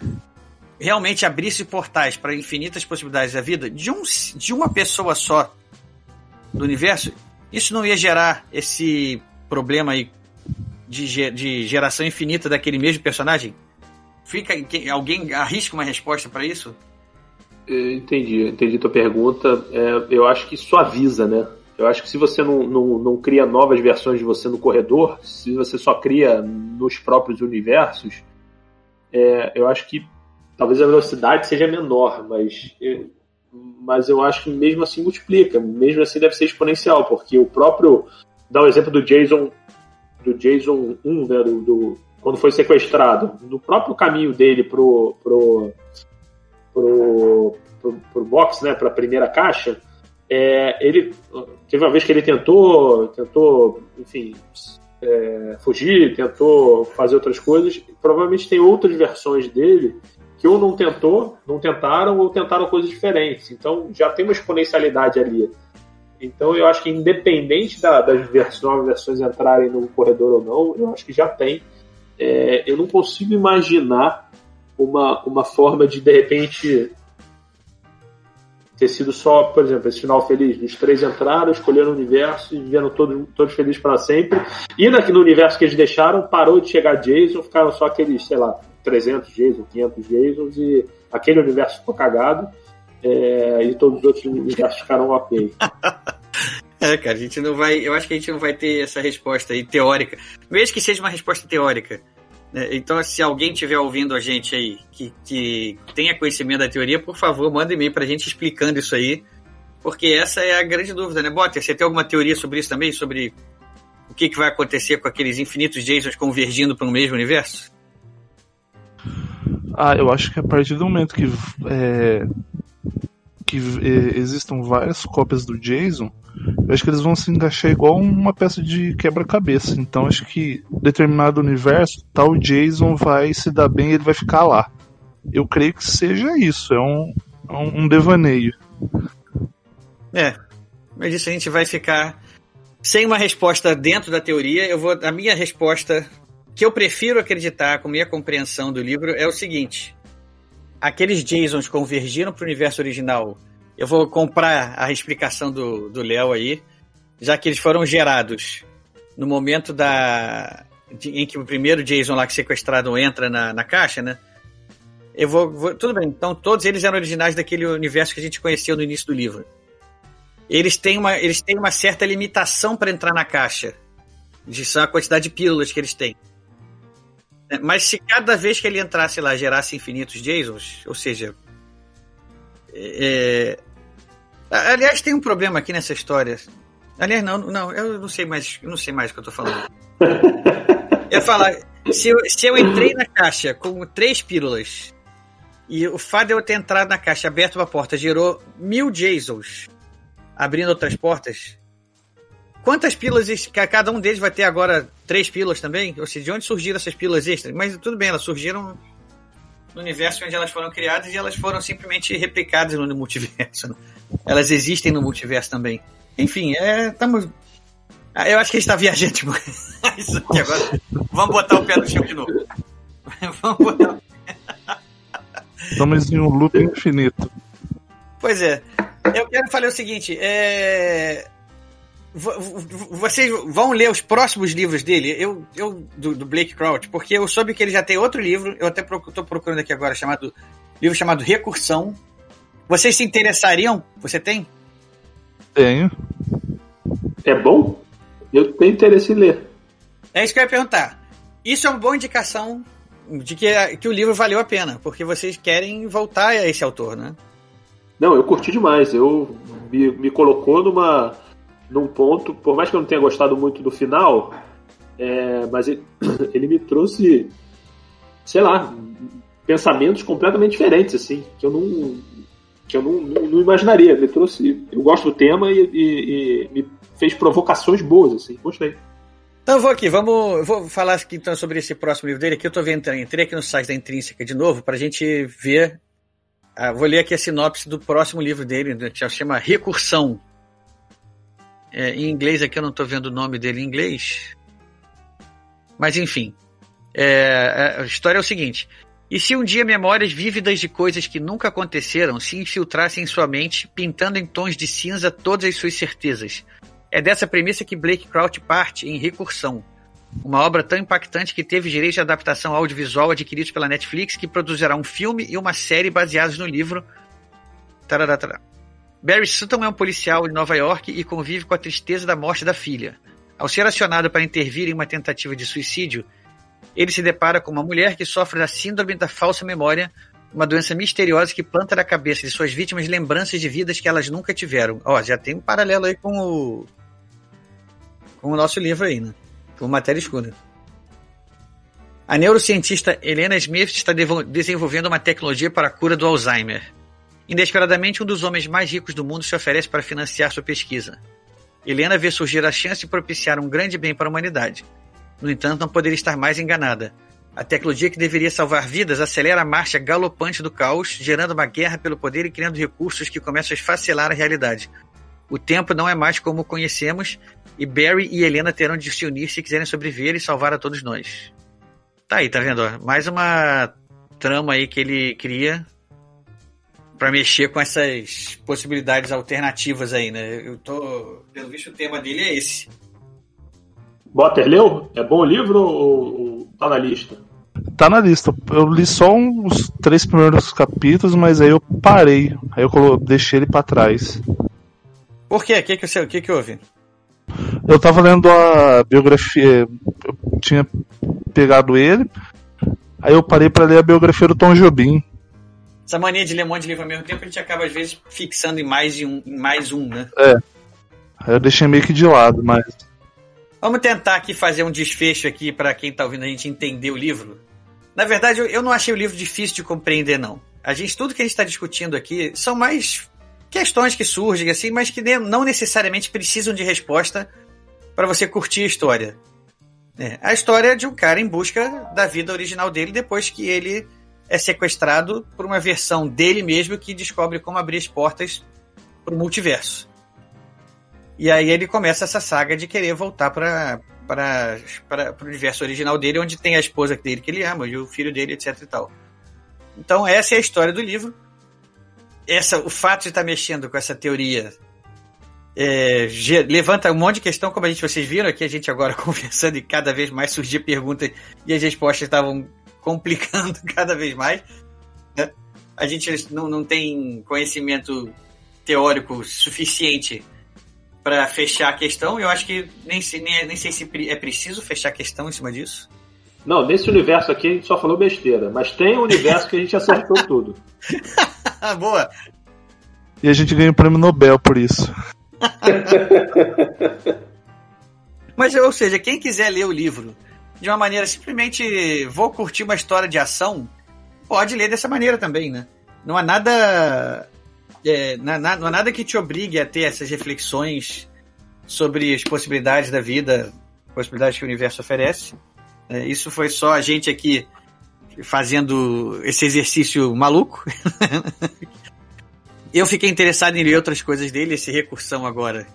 realmente abrisse portais para infinitas possibilidades da vida de, um, de uma pessoa só do universo, isso não ia gerar esse problema aí de, de geração infinita daquele mesmo personagem? Fica alguém arrisca uma resposta para isso? Entendi, entendi tua pergunta. É, eu acho que suaviza, né? Eu acho que se você não, não, não cria novas versões de você no corredor, se você só cria nos próprios universos, é, eu acho que talvez a velocidade seja menor, mas, mas eu acho que mesmo assim multiplica, mesmo assim deve ser exponencial, porque o próprio. Dá o um exemplo do Jason do Jason 1, né, do, do, quando foi sequestrado, no próprio caminho dele pro, pro, pro, pro, pro box, né, para a primeira caixa, é, ele teve uma vez que ele tentou, tentou, enfim, é, fugir, tentou fazer outras coisas. Provavelmente tem outras versões dele que ou não tentou, não tentaram, ou tentaram coisas diferentes. Então já tem uma exponencialidade ali. Então eu acho que independente da, das novas versões entrarem no corredor ou não, eu acho que já tem. É, eu não consigo imaginar uma, uma forma de de repente ter sido só, por exemplo, esse final feliz. Os três entraram, escolheram o universo e viveram todos, todos felizes para sempre. E no universo que eles deixaram, parou de chegar Jason, ficaram só aqueles, sei lá, 300 Jason, 500 Jasons e aquele universo ficou cagado é, e todos os outros universos ficaram ok. É, cara, a gente não vai. Eu acho que a gente não vai ter essa resposta aí teórica. Mesmo que seja uma resposta teórica. Né? Então, se alguém estiver ouvindo a gente aí que, que tenha conhecimento da teoria, por favor, manda e-mail pra gente explicando isso aí. Porque essa é a grande dúvida, né, Botter? Você tem alguma teoria sobre isso também? Sobre o que, que vai acontecer com aqueles infinitos Jasons convergindo para o mesmo universo? Ah, eu acho que a partir do momento que, é, que é, existam várias cópias do Jason, eu acho que eles vão se encaixar igual uma peça de quebra-cabeça. Então acho que determinado universo, tal Jason vai se dar bem e ele vai ficar lá. Eu creio que seja isso, é um, é um devaneio. É, mas isso a gente vai ficar sem uma resposta dentro da teoria. Eu vou, a minha resposta que eu prefiro acreditar com minha compreensão do livro é o seguinte: aqueles Jasons convergiram para o universo original. Eu vou comprar a explicação do Léo aí, já que eles foram gerados no momento da em que o primeiro Jason lá que sequestrado entra na, na caixa, né? Eu vou, vou, Tudo bem, então todos eles eram originais daquele universo que a gente conheceu no início do livro. Eles têm uma, eles têm uma certa limitação para entrar na caixa. De só a quantidade de pílulas que eles têm. É, mas se cada vez que ele entrasse lá gerasse infinitos Jasons, ou seja. É... Aliás, tem um problema aqui nessa história. Aliás, não, não, eu não sei mais, não sei mais o que eu tô falando. eu falar, se eu, se eu entrei na caixa com três pílulas e o fato de eu ter entrado na caixa aberto uma porta gerou mil Jasons abrindo outras portas, quantas pílulas cada um deles vai ter agora três pílulas também? Ou seja, de onde surgiram essas pílulas extras? Mas tudo bem, elas surgiram no universo onde elas foram criadas e elas foram simplesmente replicadas no multiverso. Né? Elas existem no multiverso também. Enfim, é, estamos. Ah, eu acho que a gente está viajando demais aqui agora. Vamos botar o pé no chão de novo. Vamos botar. Estamos em um loop infinito. Pois é. Eu quero falar o seguinte: é... vocês vão ler os próximos livros dele, eu, eu do, do, Blake Crouch, porque eu soube que ele já tem outro livro, eu até estou procurando aqui agora, chamado livro chamado Recursão. Vocês se interessariam? Você tem? Tenho. É bom? Eu tenho interesse em ler. É isso que eu ia perguntar. Isso é uma boa indicação de que, que o livro valeu a pena, porque vocês querem voltar a esse autor, né? Não, eu curti demais. Eu me, me colocou numa num ponto, por mais que eu não tenha gostado muito do final, é, mas ele, ele, me trouxe, sei lá, pensamentos completamente diferentes, assim, que eu não que eu não, não, não imaginaria. Me trouxe, eu gosto do tema e, e, e, me fez provocações boas, assim, gostei. Então vou aqui, vamos, vou falar aqui então sobre esse próximo livro dele. Aqui eu tô vendo, entrei aqui no site da Intrínseca de novo para a gente ver ah, vou ler aqui a sinopse do próximo livro dele, né, que chama Recursão. É, em inglês aqui eu não estou vendo o nome dele em inglês. Mas enfim. É, a história é o seguinte. E se um dia memórias vívidas de coisas que nunca aconteceram se infiltrassem em sua mente, pintando em tons de cinza todas as suas certezas? É dessa premissa que Blake Crouch parte em Recursão, uma obra tão impactante que teve direito de adaptação audiovisual adquiridos pela Netflix, que produzirá um filme e uma série baseados no livro. Tarará, tarará. Barry Sutton é um policial de Nova York e convive com a tristeza da morte da filha. Ao ser acionado para intervir em uma tentativa de suicídio, ele se depara com uma mulher que sofre da síndrome da falsa memória, uma doença misteriosa que planta na cabeça de suas vítimas lembranças de vidas que elas nunca tiveram. Ó, já tem um paralelo aí com o com o nosso livro aí, né? por matéria escura. A neurocientista Helena Smith está desenvolvendo uma tecnologia para a cura do Alzheimer. Inesperadamente, um dos homens mais ricos do mundo se oferece para financiar sua pesquisa. Helena vê surgir a chance de propiciar um grande bem para a humanidade. No entanto, não poderia estar mais enganada. A tecnologia que deveria salvar vidas acelera a marcha galopante do caos, gerando uma guerra pelo poder e criando recursos que começam a esfacelar a realidade. O tempo não é mais como o conhecemos e Barry e Helena terão de se unir se quiserem sobreviver e salvar a todos nós. Tá aí, tá vendo? Mais uma trama aí que ele cria para mexer com essas possibilidades alternativas aí, né? Eu tô. Pelo visto, o tema dele é esse. Botter leu? É bom o livro ou, ou tá na lista? Tá na lista. Eu li só os três primeiros capítulos, mas aí eu parei. Aí eu deixei ele para trás. Por quê? O que, que, que, que houve? Eu tava lendo a biografia. Eu tinha pegado ele. Aí eu parei para ler a biografia do Tom Jobim. Essa mania de ler um monte de livro ao mesmo tempo, a gente acaba às vezes fixando em mais, de um, em mais um, né? É. Eu deixei meio que de lado, mas. Vamos tentar aqui fazer um desfecho aqui para quem tá ouvindo a gente entender o livro. Na verdade, eu não achei o livro difícil de compreender, não. A gente, tudo que a gente está discutindo aqui são mais questões que surgem assim, mas que não necessariamente precisam de resposta para você curtir a história. É, a história é de um cara em busca da vida original dele depois que ele é sequestrado por uma versão dele mesmo que descobre como abrir as portas para o multiverso. E aí ele começa essa saga de querer voltar para para o universo original dele, onde tem a esposa dele que ele ama, e o filho dele, etc e tal. Então essa é a história do livro essa, o fato de estar mexendo com essa teoria é, levanta um monte de questão, como a gente, vocês viram aqui, a gente agora conversando e cada vez mais surgia perguntas e as respostas estavam complicando cada vez mais. Né? A gente não, não tem conhecimento teórico suficiente para fechar a questão. Eu acho que nem, nem, nem sei se é preciso fechar a questão em cima disso. Não, nesse universo aqui a gente só falou besteira, mas tem um universo que a gente acertou tudo. Boa! E a gente ganha o prêmio Nobel por isso. Mas, ou seja, quem quiser ler o livro de uma maneira simplesmente vou curtir uma história de ação, pode ler dessa maneira também, né? Não há nada. É, não, há, nada que te obrigue a ter essas reflexões sobre as possibilidades da vida, possibilidades que o universo oferece. É, isso foi só a gente aqui fazendo esse exercício maluco. Eu fiquei interessado em ler outras coisas dele, esse recursão agora.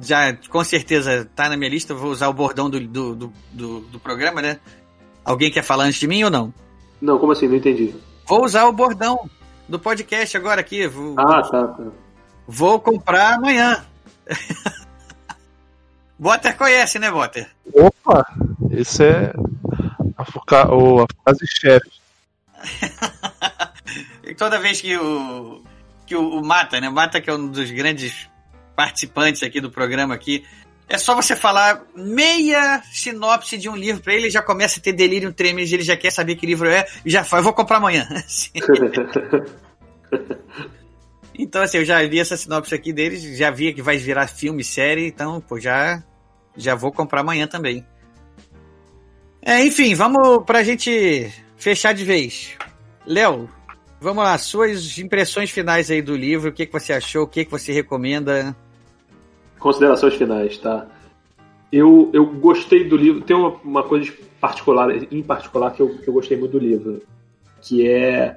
Já com certeza tá na minha lista, vou usar o bordão do, do, do, do, do programa, né? Alguém quer falar antes de mim ou não? Não, como assim? Não entendi. Vou usar o bordão do podcast agora aqui. Vou, ah, tá, tá. Vou comprar amanhã. Botter conhece, né, Botter? Opa! Esse é a, foca... a frase chefe. Toda vez que o, que o, o Mata, né? O Mata, que é um dos grandes participantes aqui do programa aqui, é só você falar meia sinopse de um livro para ele, já começa a ter delírio tremens, ele já quer saber que livro é, e já fala, eu vou comprar amanhã. então, assim, eu já li essa sinopse aqui deles, já vi que vai virar filme, série, então, pô, já, já vou comprar amanhã também. É, enfim, vamos pra gente fechar de vez. Léo, Vamos lá, suas impressões finais aí do livro, o que, que você achou, o que, que você recomenda? Considerações finais, tá? Eu, eu gostei do livro, tem uma, uma coisa particular, em particular que eu, que eu gostei muito do livro, que é,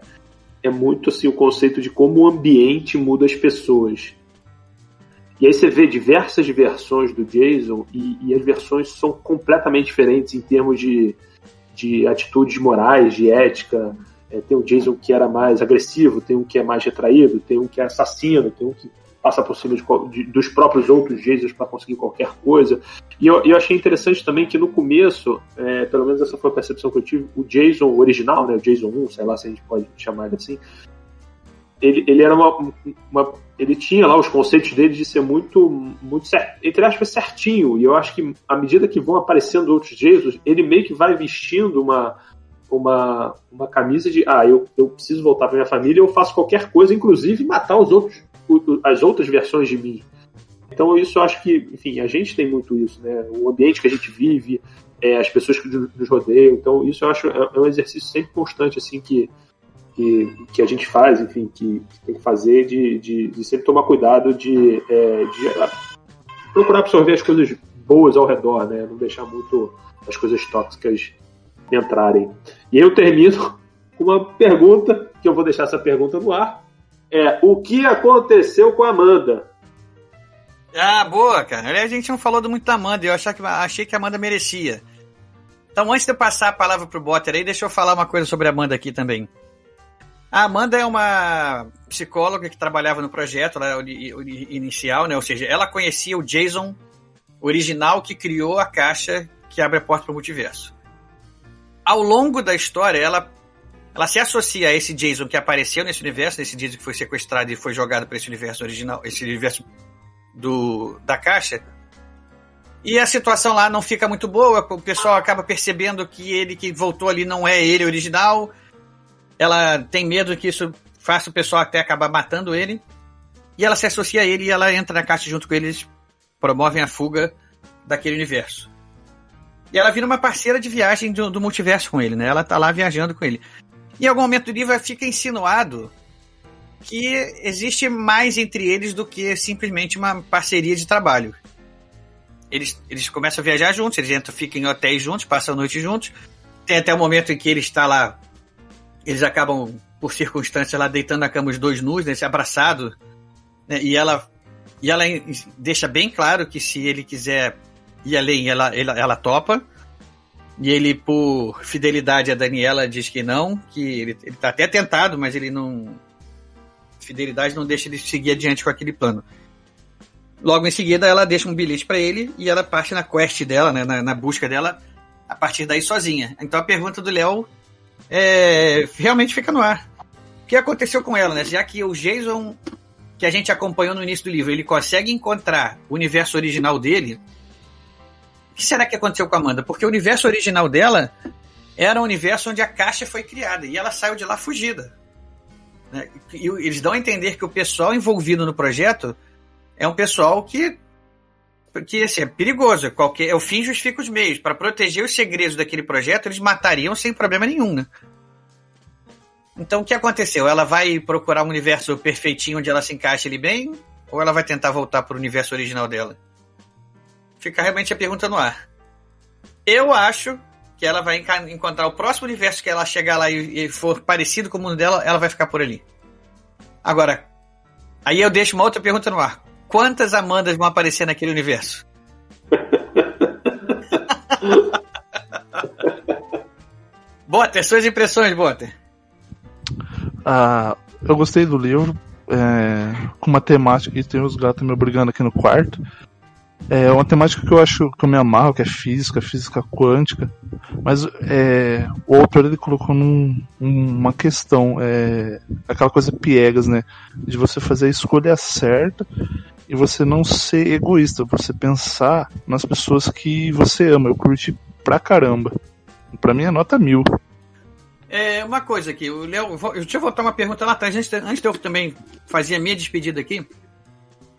é muito assim o conceito de como o ambiente muda as pessoas. E aí você vê diversas versões do Jason e, e as versões são completamente diferentes em termos de, de atitudes morais, de ética, é, tem o Jason que era mais agressivo, tem um que é mais retraído, tem um que é assassino, tem um que passa por cima de, de, dos próprios outros Jasons para conseguir qualquer coisa. E eu, eu, achei interessante também que no começo, é, pelo menos essa foi a percepção que eu tive, o Jason original, né, o Jason 1, sei lá se a gente pode chamar ele assim, ele, ele era uma, uma, ele tinha lá os conceitos dele de ser muito muito entre aspas certinho e eu acho que à medida que vão aparecendo outros Jesus ele meio que vai vestindo uma uma, uma camisa de ah, eu, eu preciso voltar para minha família, eu faço qualquer coisa, inclusive matar os outros, as outras versões de mim. Então isso eu acho que, enfim, a gente tem muito isso, né? O ambiente que a gente vive, é, as pessoas que nos rodeiam. Então isso eu acho é, é um exercício sempre constante assim que que, que a gente faz, enfim, que, que tem que fazer de, de, de, sempre tomar cuidado de, é, de procurar absorver as coisas boas ao redor, né? Não deixar muito as coisas tóxicas entrarem. E eu termino com uma pergunta, que eu vou deixar essa pergunta no ar. É, o que aconteceu com a Amanda? Ah, boa, cara. A gente não falou muito da Amanda, eu achei que, achei que a Amanda merecia. Então, antes de eu passar a palavra pro Botter aí, deixa eu falar uma coisa sobre a Amanda aqui também. A Amanda é uma psicóloga que trabalhava no projeto lá, inicial, né? Ou seja, ela conhecia o Jason original que criou a caixa que abre a porta para o multiverso ao longo da história, ela, ela se associa a esse Jason que apareceu nesse universo, nesse Jason que foi sequestrado e foi jogado para esse universo original, esse universo do, da caixa. E a situação lá não fica muito boa, o pessoal acaba percebendo que ele que voltou ali não é ele original. Ela tem medo que isso faça o pessoal até acabar matando ele. E ela se associa a ele e ela entra na caixa junto com eles, promovem a fuga daquele universo. E ela vira uma parceira de viagem do, do multiverso com ele, né? Ela tá lá viajando com ele. E em algum momento do livro fica insinuado que existe mais entre eles do que simplesmente uma parceria de trabalho. Eles, eles começam a viajar juntos, eles entram, ficam em hotéis juntos, passam a noite juntos. Tem até o momento em que ele está lá, eles acabam, por circunstâncias, lá deitando na cama os dois nus, né, abraçado. Né, e ela e ela deixa bem claro que se ele quiser e além ela, ela, ela topa. E ele, por fidelidade a Daniela, diz que não, que ele, ele tá até tentado, mas ele não. Fidelidade não deixa ele seguir adiante com aquele plano. Logo em seguida, ela deixa um bilhete para ele e ela parte na quest dela, né, na, na, busca dela, a partir daí sozinha. Então a pergunta do Léo é, realmente fica no ar. O que aconteceu com ela, né? Já que o Jason, que a gente acompanhou no início do livro, ele consegue encontrar o universo original dele, o que será que aconteceu com a Amanda? Porque o universo original dela era um universo onde a caixa foi criada e ela saiu de lá fugida. Né? E eles dão a entender que o pessoal envolvido no projeto é um pessoal que que assim, é perigoso. Qualquer, é o fim justifica os meios. Para proteger os segredos daquele projeto, eles matariam sem problema nenhum, né? Então o que aconteceu? Ela vai procurar um universo perfeitinho onde ela se encaixa ali bem? Ou ela vai tentar voltar para o universo original dela? Fica realmente a pergunta no ar. Eu acho que ela vai encontrar o próximo universo que ela chegar lá e, for parecido com o mundo dela, ela vai ficar por ali. Agora, aí eu deixo uma outra pergunta no ar. Quantas Amandas vão aparecer naquele universo? Boter, suas impressões, Boter. Ah, eu gostei do livro. É, com uma temática, e tem os gatos me brigando aqui no quarto. É uma temática que eu acho que eu me amarro, que é física, física quântica. Mas é, o autor ele colocou num, uma questão, é, aquela coisa piegas, né? De você fazer a escolha certa e você não ser egoísta, você pensar nas pessoas que você ama. Eu curti pra caramba. Pra mim é nota mil. É, uma coisa aqui, o Léo, deixa eu voltar uma pergunta lá atrás, antes, antes de eu também fazer a minha despedida aqui.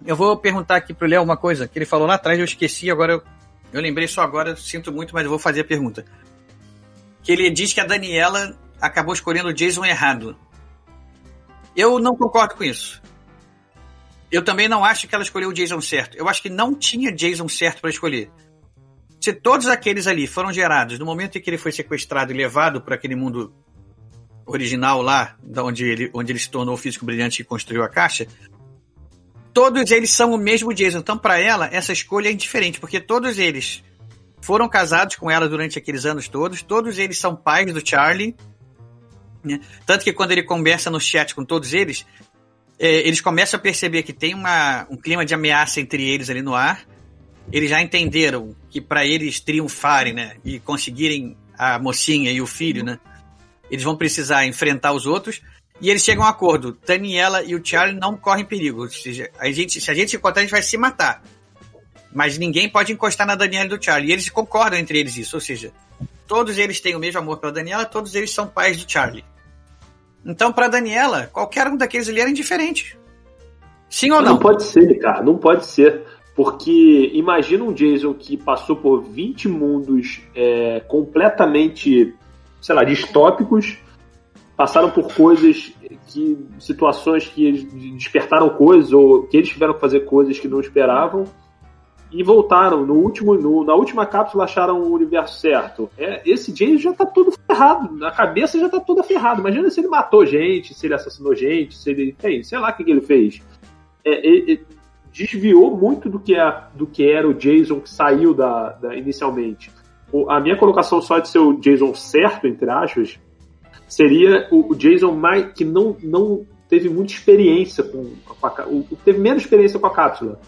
Eu vou perguntar aqui pro Léo uma coisa que ele falou lá atrás, eu esqueci, agora eu, eu lembrei só agora, sinto muito, mas eu vou fazer a pergunta. Que ele diz que a Daniela acabou escolhendo o Jason errado. Eu não concordo com isso. Eu também não acho que ela escolheu o Jason certo. Eu acho que não tinha Jason certo para escolher. Se todos aqueles ali foram gerados no momento em que ele foi sequestrado e levado para aquele mundo original lá, da onde ele, onde ele se tornou o físico brilhante e construiu a caixa, todos eles são o mesmo Jason. Então, para ela, essa escolha é indiferente, porque todos eles foram casados com ela durante aqueles anos todos, todos eles são pais do Charlie. Né? Tanto que quando ele conversa no chat com todos eles, é, eles começam a perceber que tem uma, um clima de ameaça entre eles ali no ar. Eles já entenderam que para eles triunfarem né, e conseguirem a mocinha e o filho, né, eles vão precisar enfrentar os outros. E eles chegam a um acordo. Daniela e o Charlie não correm perigo. Ou seja, a gente, se a gente se encontrar, a gente vai se matar. Mas ninguém pode encostar na Daniela e do Charlie. E eles concordam entre eles isso. Ou seja, todos eles têm o mesmo amor pela Daniela, todos eles são pais do Charlie. Então, para Daniela, qualquer um daqueles ali era indiferente. Sim ou não? Não pode ser, cara. Não pode ser. Porque imagina um Jason que passou por 20 mundos é, completamente, sei lá, distópicos passaram por coisas que situações que eles despertaram coisas ou que eles tiveram que fazer coisas que não esperavam e voltaram. No último no, na última cápsula acharam o universo certo. É, esse James já tá todo ferrado a cabeça já tá toda ferrada. Imagina se ele matou gente se ele assassinou gente se ele tem sei lá o que, que ele fez. É, ele, desviou muito do que, é, do que era o Jason que saiu da, da inicialmente. A minha colocação só de ser o Jason certo entre aspas seria o, Jason mais que não, não teve muita experiência com, com a, o, teve menos experiência com a cápsula.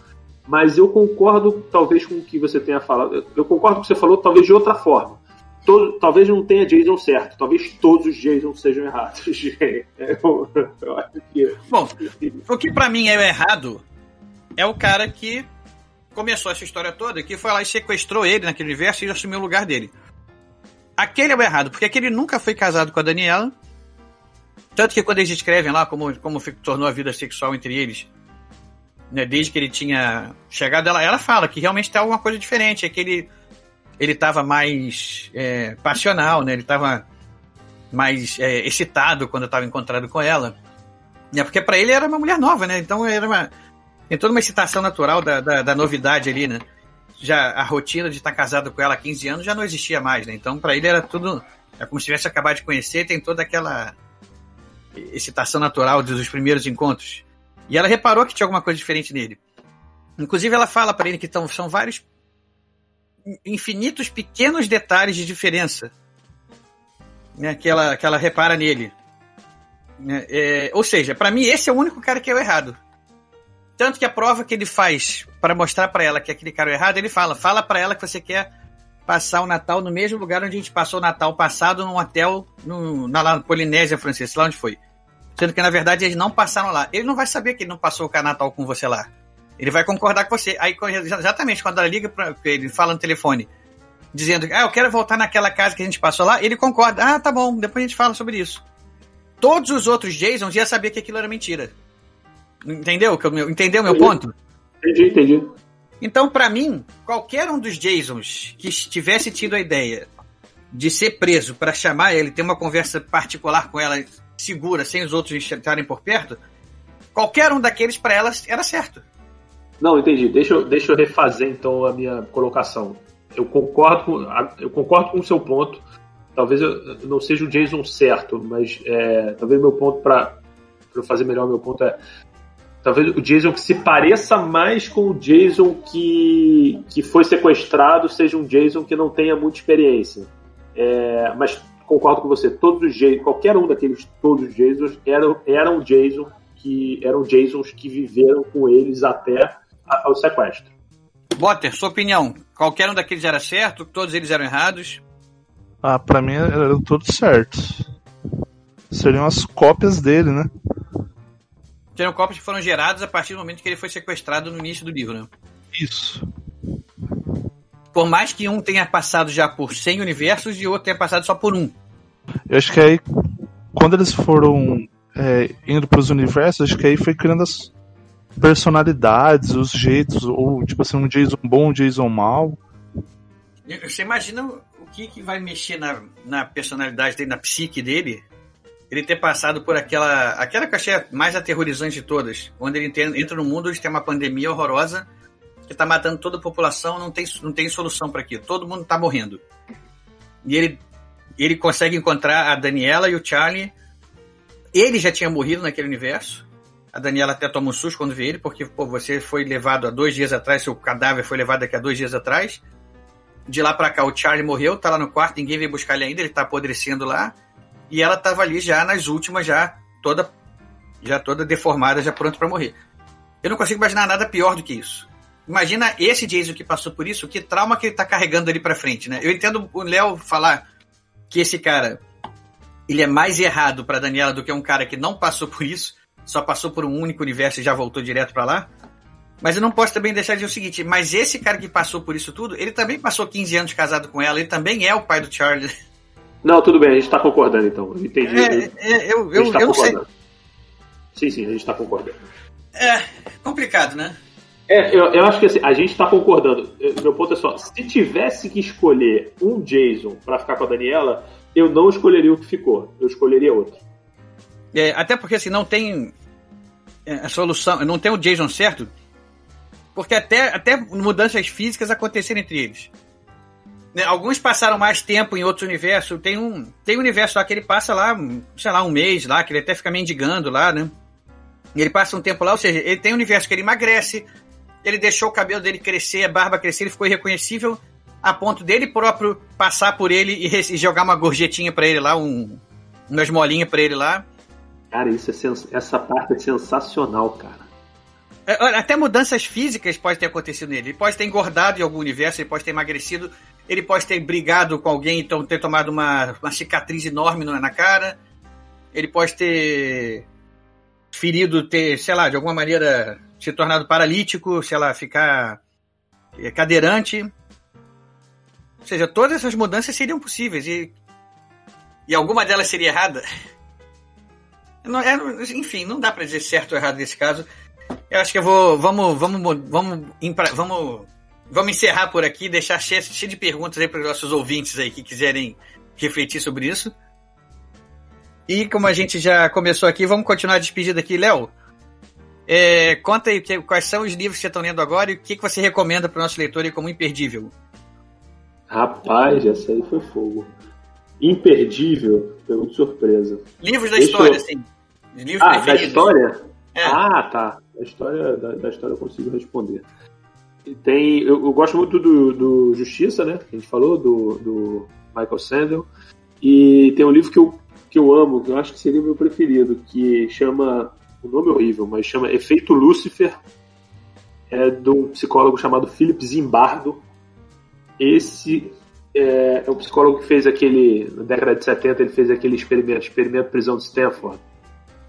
Mas eu concordo, talvez, com o que você tenha falado. Eu concordo com o que você falou, talvez de outra forma. Todo, talvez não tenha Jason certo, talvez todos os Jason sejam errados. eu, eu acho que... Bom, o que para mim é errado é o cara que começou essa história toda, que foi lá e sequestrou ele naquele universo e assumiu o lugar dele. Aquele é o errado, porque aquele nunca foi casado com a Daniela. Tanto que quando eles descrevem lá como, como tornou a vida sexual entre eles, né, desde que ele tinha chegado, ela, ela fala que realmente tem alguma coisa diferente, é que ele ele estava mais é, passional, né? Ele estava mais é, excitado quando estava encontrado com ela. É porque para ele era uma mulher nova, né? Então era uma tem toda uma excitação natural da, da, da novidade ali, né? Já a rotina de estar casado com ela há 15 anos já não existia mais, né? Então, para ele era tudo. É como se tivesse acabado de conhecer, tem toda aquela excitação natural dos primeiros encontros. E ela reparou que tinha alguma coisa diferente nele. Inclusive, ela fala para ele que tão, são vários infinitos pequenos detalhes de diferença né, que, ela, que ela repara nele. É, é, ou seja, para mim, esse é o único cara que é o errado. Tanto que a prova que ele faz para mostrar para ela que aquele cara é errado, ele fala: fala para ela que você quer passar o Natal no mesmo lugar onde a gente passou o Natal passado, num hotel no, na, na Polinésia Francesa, lá onde foi. Sendo que na verdade eles não passaram lá. Ele não vai saber que ele não passou o Natal com você lá. Ele vai concordar com você. Aí, exatamente quando ela liga para ele, fala no telefone, dizendo: Ah, eu quero voltar naquela casa que a gente passou lá, ele concorda. Ah, tá bom, depois a gente fala sobre isso. Todos os outros Jasons já sabiam que aquilo era mentira. Entendeu? Entendeu meu ponto? Entendi, entendi. Então, pra mim, qualquer um dos Jasons que tivesse tido a ideia de ser preso pra chamar ele, ter uma conversa particular com ela segura, sem os outros estarem por perto, qualquer um daqueles pra ela era certo. Não, entendi. Deixa eu, deixa eu refazer então a minha colocação. Eu concordo com, eu concordo com o seu ponto. Talvez eu não seja o Jason certo, mas é, talvez meu ponto para eu fazer melhor meu ponto é talvez o Jason que se pareça mais com o Jason que, que foi sequestrado seja um Jason que não tenha muita experiência. É, mas concordo com você, todos os Jasons, qualquer um daqueles todos os Jasons eram eram Jason que eram Jasons que viveram com eles até ao sequestro. Botter, sua opinião, qualquer um daqueles era certo, todos eles eram errados? Ah, pra mim eram todos certos. Seriam as cópias dele, né? Seriam cópias que foram geradas a partir do momento que ele foi sequestrado no início do livro, né? Isso. Por mais que um tenha passado já por 100 universos e o outro tenha passado só por um. Eu acho que aí, quando eles foram é, indo pros universos, acho que aí foi criando as personalidades, os jeitos, ou tipo assim, um Jason bom, um Jason mal. Você imagina o que, que vai mexer na, na personalidade dele, na psique dele? Ele ter passado por aquela. aquela que eu achei mais aterrorizante de todas. Quando ele entra no mundo onde tem uma pandemia horrorosa que tá matando toda a população, não tem, não tem solução para aquilo. Todo mundo tá morrendo. E ele, ele consegue encontrar a Daniela e o Charlie. Ele já tinha morrido naquele universo. A Daniela até toma um susto quando vê ele, porque pô, você foi levado há dois dias atrás, seu cadáver foi levado daqui a dois dias atrás. De lá pra cá, o Charlie morreu, tá lá no quarto, ninguém veio buscar ele ainda, ele tá apodrecendo lá. E ela tava ali já nas últimas, já toda já toda deformada, já pronta pra morrer. Eu não consigo imaginar nada pior do que isso. Imagina esse Jason que passou por isso, que trauma que ele tá carregando ali pra frente, né? Eu entendo o Léo falar que esse cara ele é mais errado pra Daniela do que um cara que não passou por isso, só passou por um único universo e já voltou direto pra lá. Mas eu não posso também deixar de dizer o seguinte, mas esse cara que passou por isso tudo, ele também passou 15 anos casado com ela, ele também é o pai do Charlie. Não, tudo bem, a gente tá concordando então. Entendi. É, é, eu, eu, tá eu não sei. concordando. Sim, sim, a gente tá concordando. É complicado, né? É, eu, eu acho que assim, a gente tá concordando. Eu- Meu ponto é só, se tivesse que escolher um Jason pra ficar com a Daniela, eu não escolheria o que ficou. Eu escolheria outro. É, até porque assim, não tem é, a solução, não tem o Jason certo, porque até, até mudanças físicas aconteceram entre eles. Né, Alguns passaram mais tempo em outros universos. Tem um, tem um universo lá que ele passa lá, sei lá, um mês lá, que ele até fica mendigando lá, né? E ele passa um tempo lá, ou seja, ele tem um universo que ele emagrece, ele deixou o cabelo dele crescer, a barba crescer, ele ficou irreconhecível a ponto dele próprio passar por ele e, e jogar uma gorjetinha pra ele lá, um, umas molinhas pra ele lá. Cara, isso é sens- essa parte é sensacional, cara. É, Até mudanças físicas podem ter acontecido nele. Ele pode ter engordado em algum universo, ele pode ter emagrecido, ele pode ter brigado com alguém, então ter tomado uma, uma cicatriz enorme na cara. Ele pode ter ferido, ter, sei lá, de alguma maneira se tornado paralítico, sei lá, ficar é, cadeirante. Ou seja, todas essas mudanças seriam possíveis e, e alguma delas seria errada. Não, é, enfim, não dá pra dizer certo ou errado nesse caso. Eu acho que eu vou. Vamos, vamos, vamos, vamos, vamos encerrar por aqui, deixar cheio, cheio de perguntas aí para os nossos ouvintes aí que quiserem refletir sobre isso. E como a gente já começou aqui, vamos continuar a despedida aqui, Léo. É, conta aí que- quais são os livros que você está lendo agora e o que, que você recomenda para o nosso leitor aí como imperdível. Rapaz, essa aí foi fogo. Imperdível, pegou de surpresa. Livros da Deixa história, eu-. Os livros Ah, da preferidos. história? É. Ah, tá. Da história, da, da história eu consigo responder. Tem, eu, eu gosto muito do, do Justiça, né? Que a gente falou, do, do Michael Sandel. E tem um livro que eu, que eu amo, que eu acho que seria o meu preferido, que chama. O nome é horrível, mas chama Efeito Lúcifer. É de um psicólogo chamado Philip Zimbardo. Esse é, é um psicólogo que fez aquele. Na década de 70, ele fez aquele experimento, experimento prisão de Stanford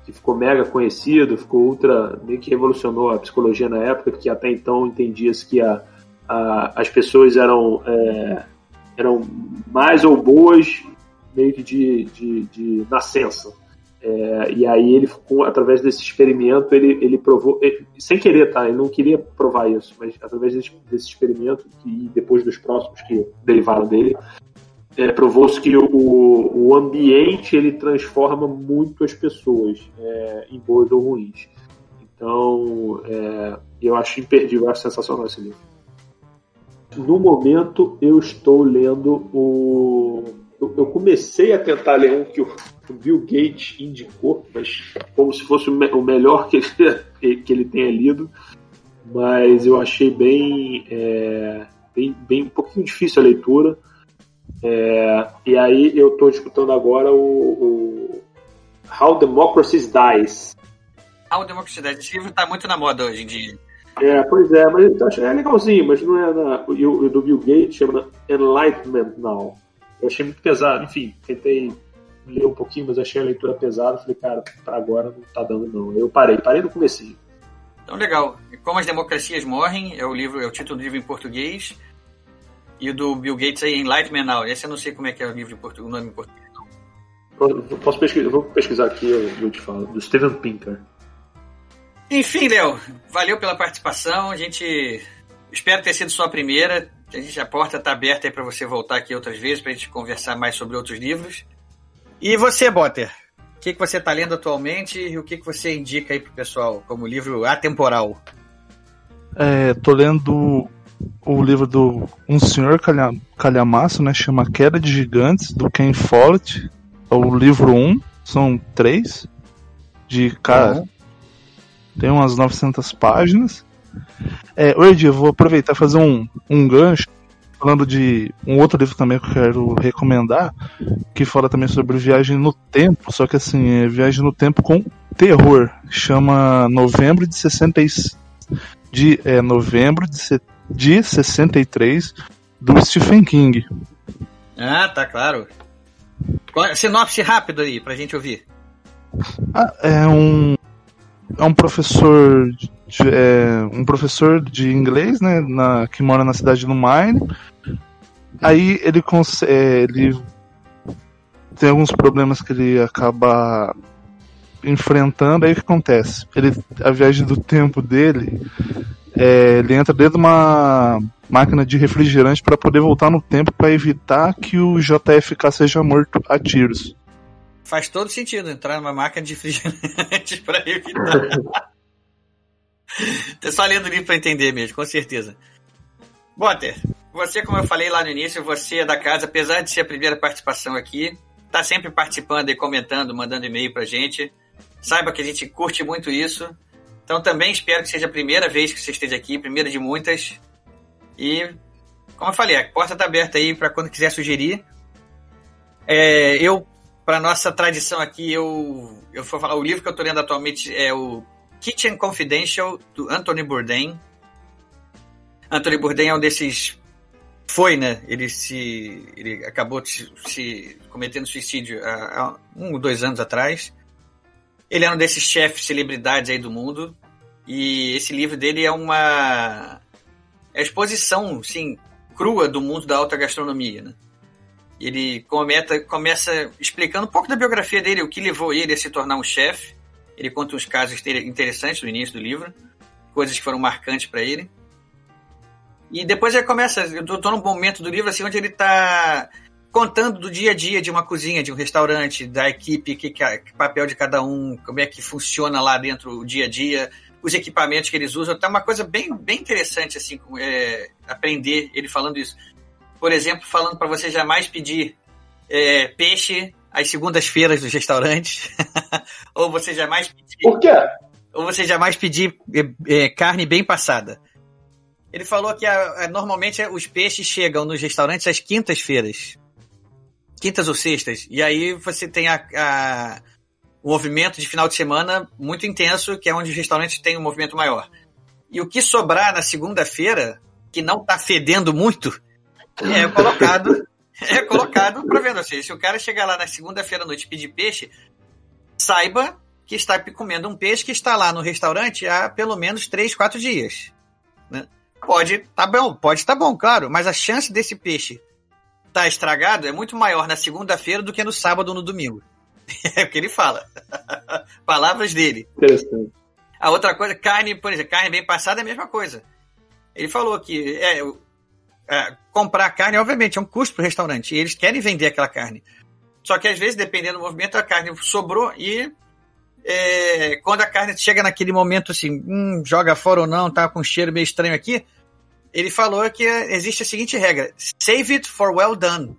que ficou mega conhecido, ficou ultra, meio que revolucionou a psicologia na época, que até então entendia-se que a, a- as pessoas eram, é, eram mais ou boas meio que de, de, de nascença. É, e aí ele, através desse experimento, ele, ele provou, ele, sem querer, tá? Ele não queria provar isso, mas através desse, desse experimento e depois dos próximos que derivaram dele, é, provou-se que o, o ambiente ele transforma muito as pessoas é, em boas ou ruins. Então, é, eu acho imperdível, acho sensacional esse livro. No momento, eu estou lendo o. Eu comecei a tentar ler um que o Bill Gates indicou, mas como se fosse o melhor que ele, que ele tenha lido. Mas eu achei bem, é, bem, bem um pouquinho difícil a leitura. É, e aí eu estou disputando agora o, o How Democracy Dies. How Democracy Dies. Esse livro está muito na moda hoje em dia. É, pois é, mas eu achei é legalzinho, mas não é na, e o do Bill Gates chama Enlightenment Now. Eu achei muito pesado, enfim, tentei ler um pouquinho, mas achei a leitura pesada, falei, cara, para agora não tá dando não. Eu parei, parei no comecinho. Então legal. Como as democracias morrem, é o livro, é o título do livro em português. E o do Bill Gates aí, Enlightenment Now. Esse eu não sei como é que é o livro em português, o nome em português. Posso pesquisar, vou pesquisar aqui, eu te falo, do Steven Pinker. Enfim, Léo, valeu pela participação. A gente espero ter sido sua primeira. A, gente, a porta está aberta aí para você voltar aqui outras vezes para a gente conversar mais sobre outros livros. E você, Botter? O que, que você está lendo atualmente e o que, que você indica aí pro pessoal como livro atemporal? É, tô lendo o livro do um senhor calha, calhamaço, né? Chama Queda de Gigantes, do Ken Follett. É o livro 1, um, são três. De cara, tem umas 900 páginas. É, hoje eu vou aproveitar e fazer um, um gancho falando de um outro livro também que eu quero recomendar, que fala também sobre viagem no tempo, só que assim, é viagem no tempo com terror. Chama Novembro de 60 de é, Novembro de, de 63 do Stephen King. Ah, tá claro. Sinopse rápido aí pra gente ouvir. Ah, é um é um professor de, é, um professor de inglês, né, na, que mora na cidade do Maine. Aí ele consegue, é, ele tem alguns problemas que ele acaba enfrentando. Aí o que acontece? Ele, a viagem do tempo dele, é, ele entra dentro de uma máquina de refrigerante para poder voltar no tempo para evitar que o JFK seja morto a tiros. Faz todo sentido entrar numa máquina de refrigerante para evitar. Tô só lendo o livro para entender mesmo, com certeza. Botter, você, como eu falei lá no início, você é da casa, apesar de ser a primeira participação aqui, tá sempre participando e comentando, mandando e-mail pra gente. Saiba que a gente curte muito isso. Então também espero que seja a primeira vez que você esteja aqui, primeira de muitas. E, como eu falei, a porta tá aberta aí para quando quiser sugerir. É, eu para nossa tradição aqui, eu, eu vou falar, o livro que eu estou lendo atualmente é o Kitchen Confidential, do Anthony Bourdain. Anthony Bourdain é um desses. Foi, né? Ele se. Ele acabou se, se cometendo suicídio há, há, um ou dois anos atrás. Ele é um desses chefes celebridades aí do mundo. E esse livro dele é uma. É exposição, sim, crua do mundo da alta gastronomia, né? Ele começa explicando um pouco da biografia dele, o que levou ele a se tornar um chefe. Ele conta uns casos interessantes no início do livro, coisas que foram marcantes para ele. E depois ele começa, eu tô num momento do livro assim, onde ele está contando do dia a dia de uma cozinha, de um restaurante, da equipe, que, que, que papel de cada um, como é que funciona lá dentro o dia a dia, os equipamentos que eles usam. Tá uma coisa bem, bem interessante assim, é, aprender ele falando isso por exemplo, falando para você jamais pedir é, peixe às segundas-feiras dos restaurantes, ou você jamais pedir. Por quê? Ou você jamais pedir é, é, carne bem passada. Ele falou que a, a, normalmente os peixes chegam nos restaurantes às quintas-feiras. Quintas ou sextas. E aí você tem a, a, o movimento de final de semana muito intenso, que é onde os restaurantes têm um movimento maior. E o que sobrar na segunda-feira, que não está fedendo muito, é colocado, é colocado para venda. Ou seja, se o cara chegar lá na segunda-feira à noite e pedir peixe, saiba que está comendo um peixe que está lá no restaurante há pelo menos 3, 4 dias. Né? Pode tá bom, pode estar tá bom, claro, mas a chance desse peixe tá estragado é muito maior na segunda-feira do que no sábado ou no domingo. É o que ele fala. Palavras dele. Interessante. A outra coisa, carne, por exemplo, carne bem passada é a mesma coisa. Ele falou que é, é, comprar carne, obviamente, é um custo para o restaurante. E eles querem vender aquela carne. Só que às vezes, dependendo do movimento, a carne sobrou e é, quando a carne chega naquele momento assim, hum, joga fora ou não, tá com um cheiro meio estranho aqui, ele falou que existe a seguinte regra: save it for well done.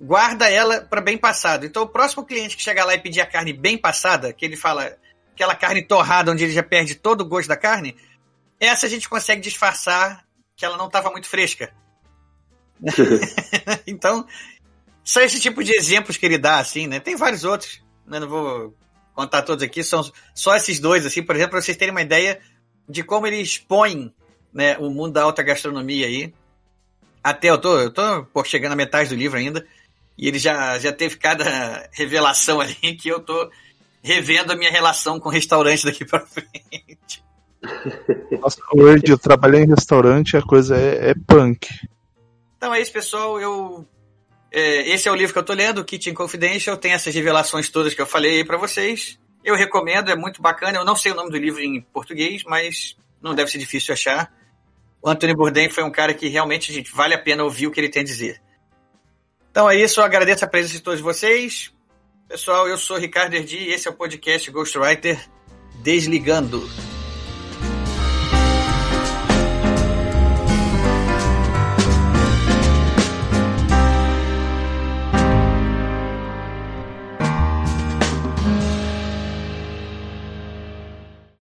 Guarda ela para bem passado. Então, o próximo cliente que chegar lá e pedir a carne bem passada, que ele fala aquela carne torrada, onde ele já perde todo o gosto da carne, essa a gente consegue disfarçar que ela não estava muito fresca. então, só esse tipo de exemplos que ele dá, assim, né? Tem vários outros, né? Não vou contar todos aqui, são só esses dois, assim, por exemplo, para vocês terem uma ideia de como ele expõe né, o mundo da alta gastronomia aí. Até eu tô, eu tô pô, chegando à metade do livro ainda, e ele já, já teve cada revelação ali que eu tô revendo a minha relação com o restaurante daqui para frente. Nossa, Word, eu trabalhei em restaurante a coisa é, é punk. Então é isso, pessoal. Eu é, esse é o livro que eu tô lendo, Kitchen Confidential. Tem essas revelações todas que eu falei aí para vocês. Eu recomendo, é muito bacana. Eu não sei o nome do livro em português, mas não deve ser difícil achar. O Anthony Bourdain foi um cara que realmente, gente, vale a pena ouvir o que ele tem a dizer. Então é isso, eu agradeço a presença de todos vocês. Pessoal, eu sou Ricardo Erdi e esse é o podcast Ghostwriter Desligando.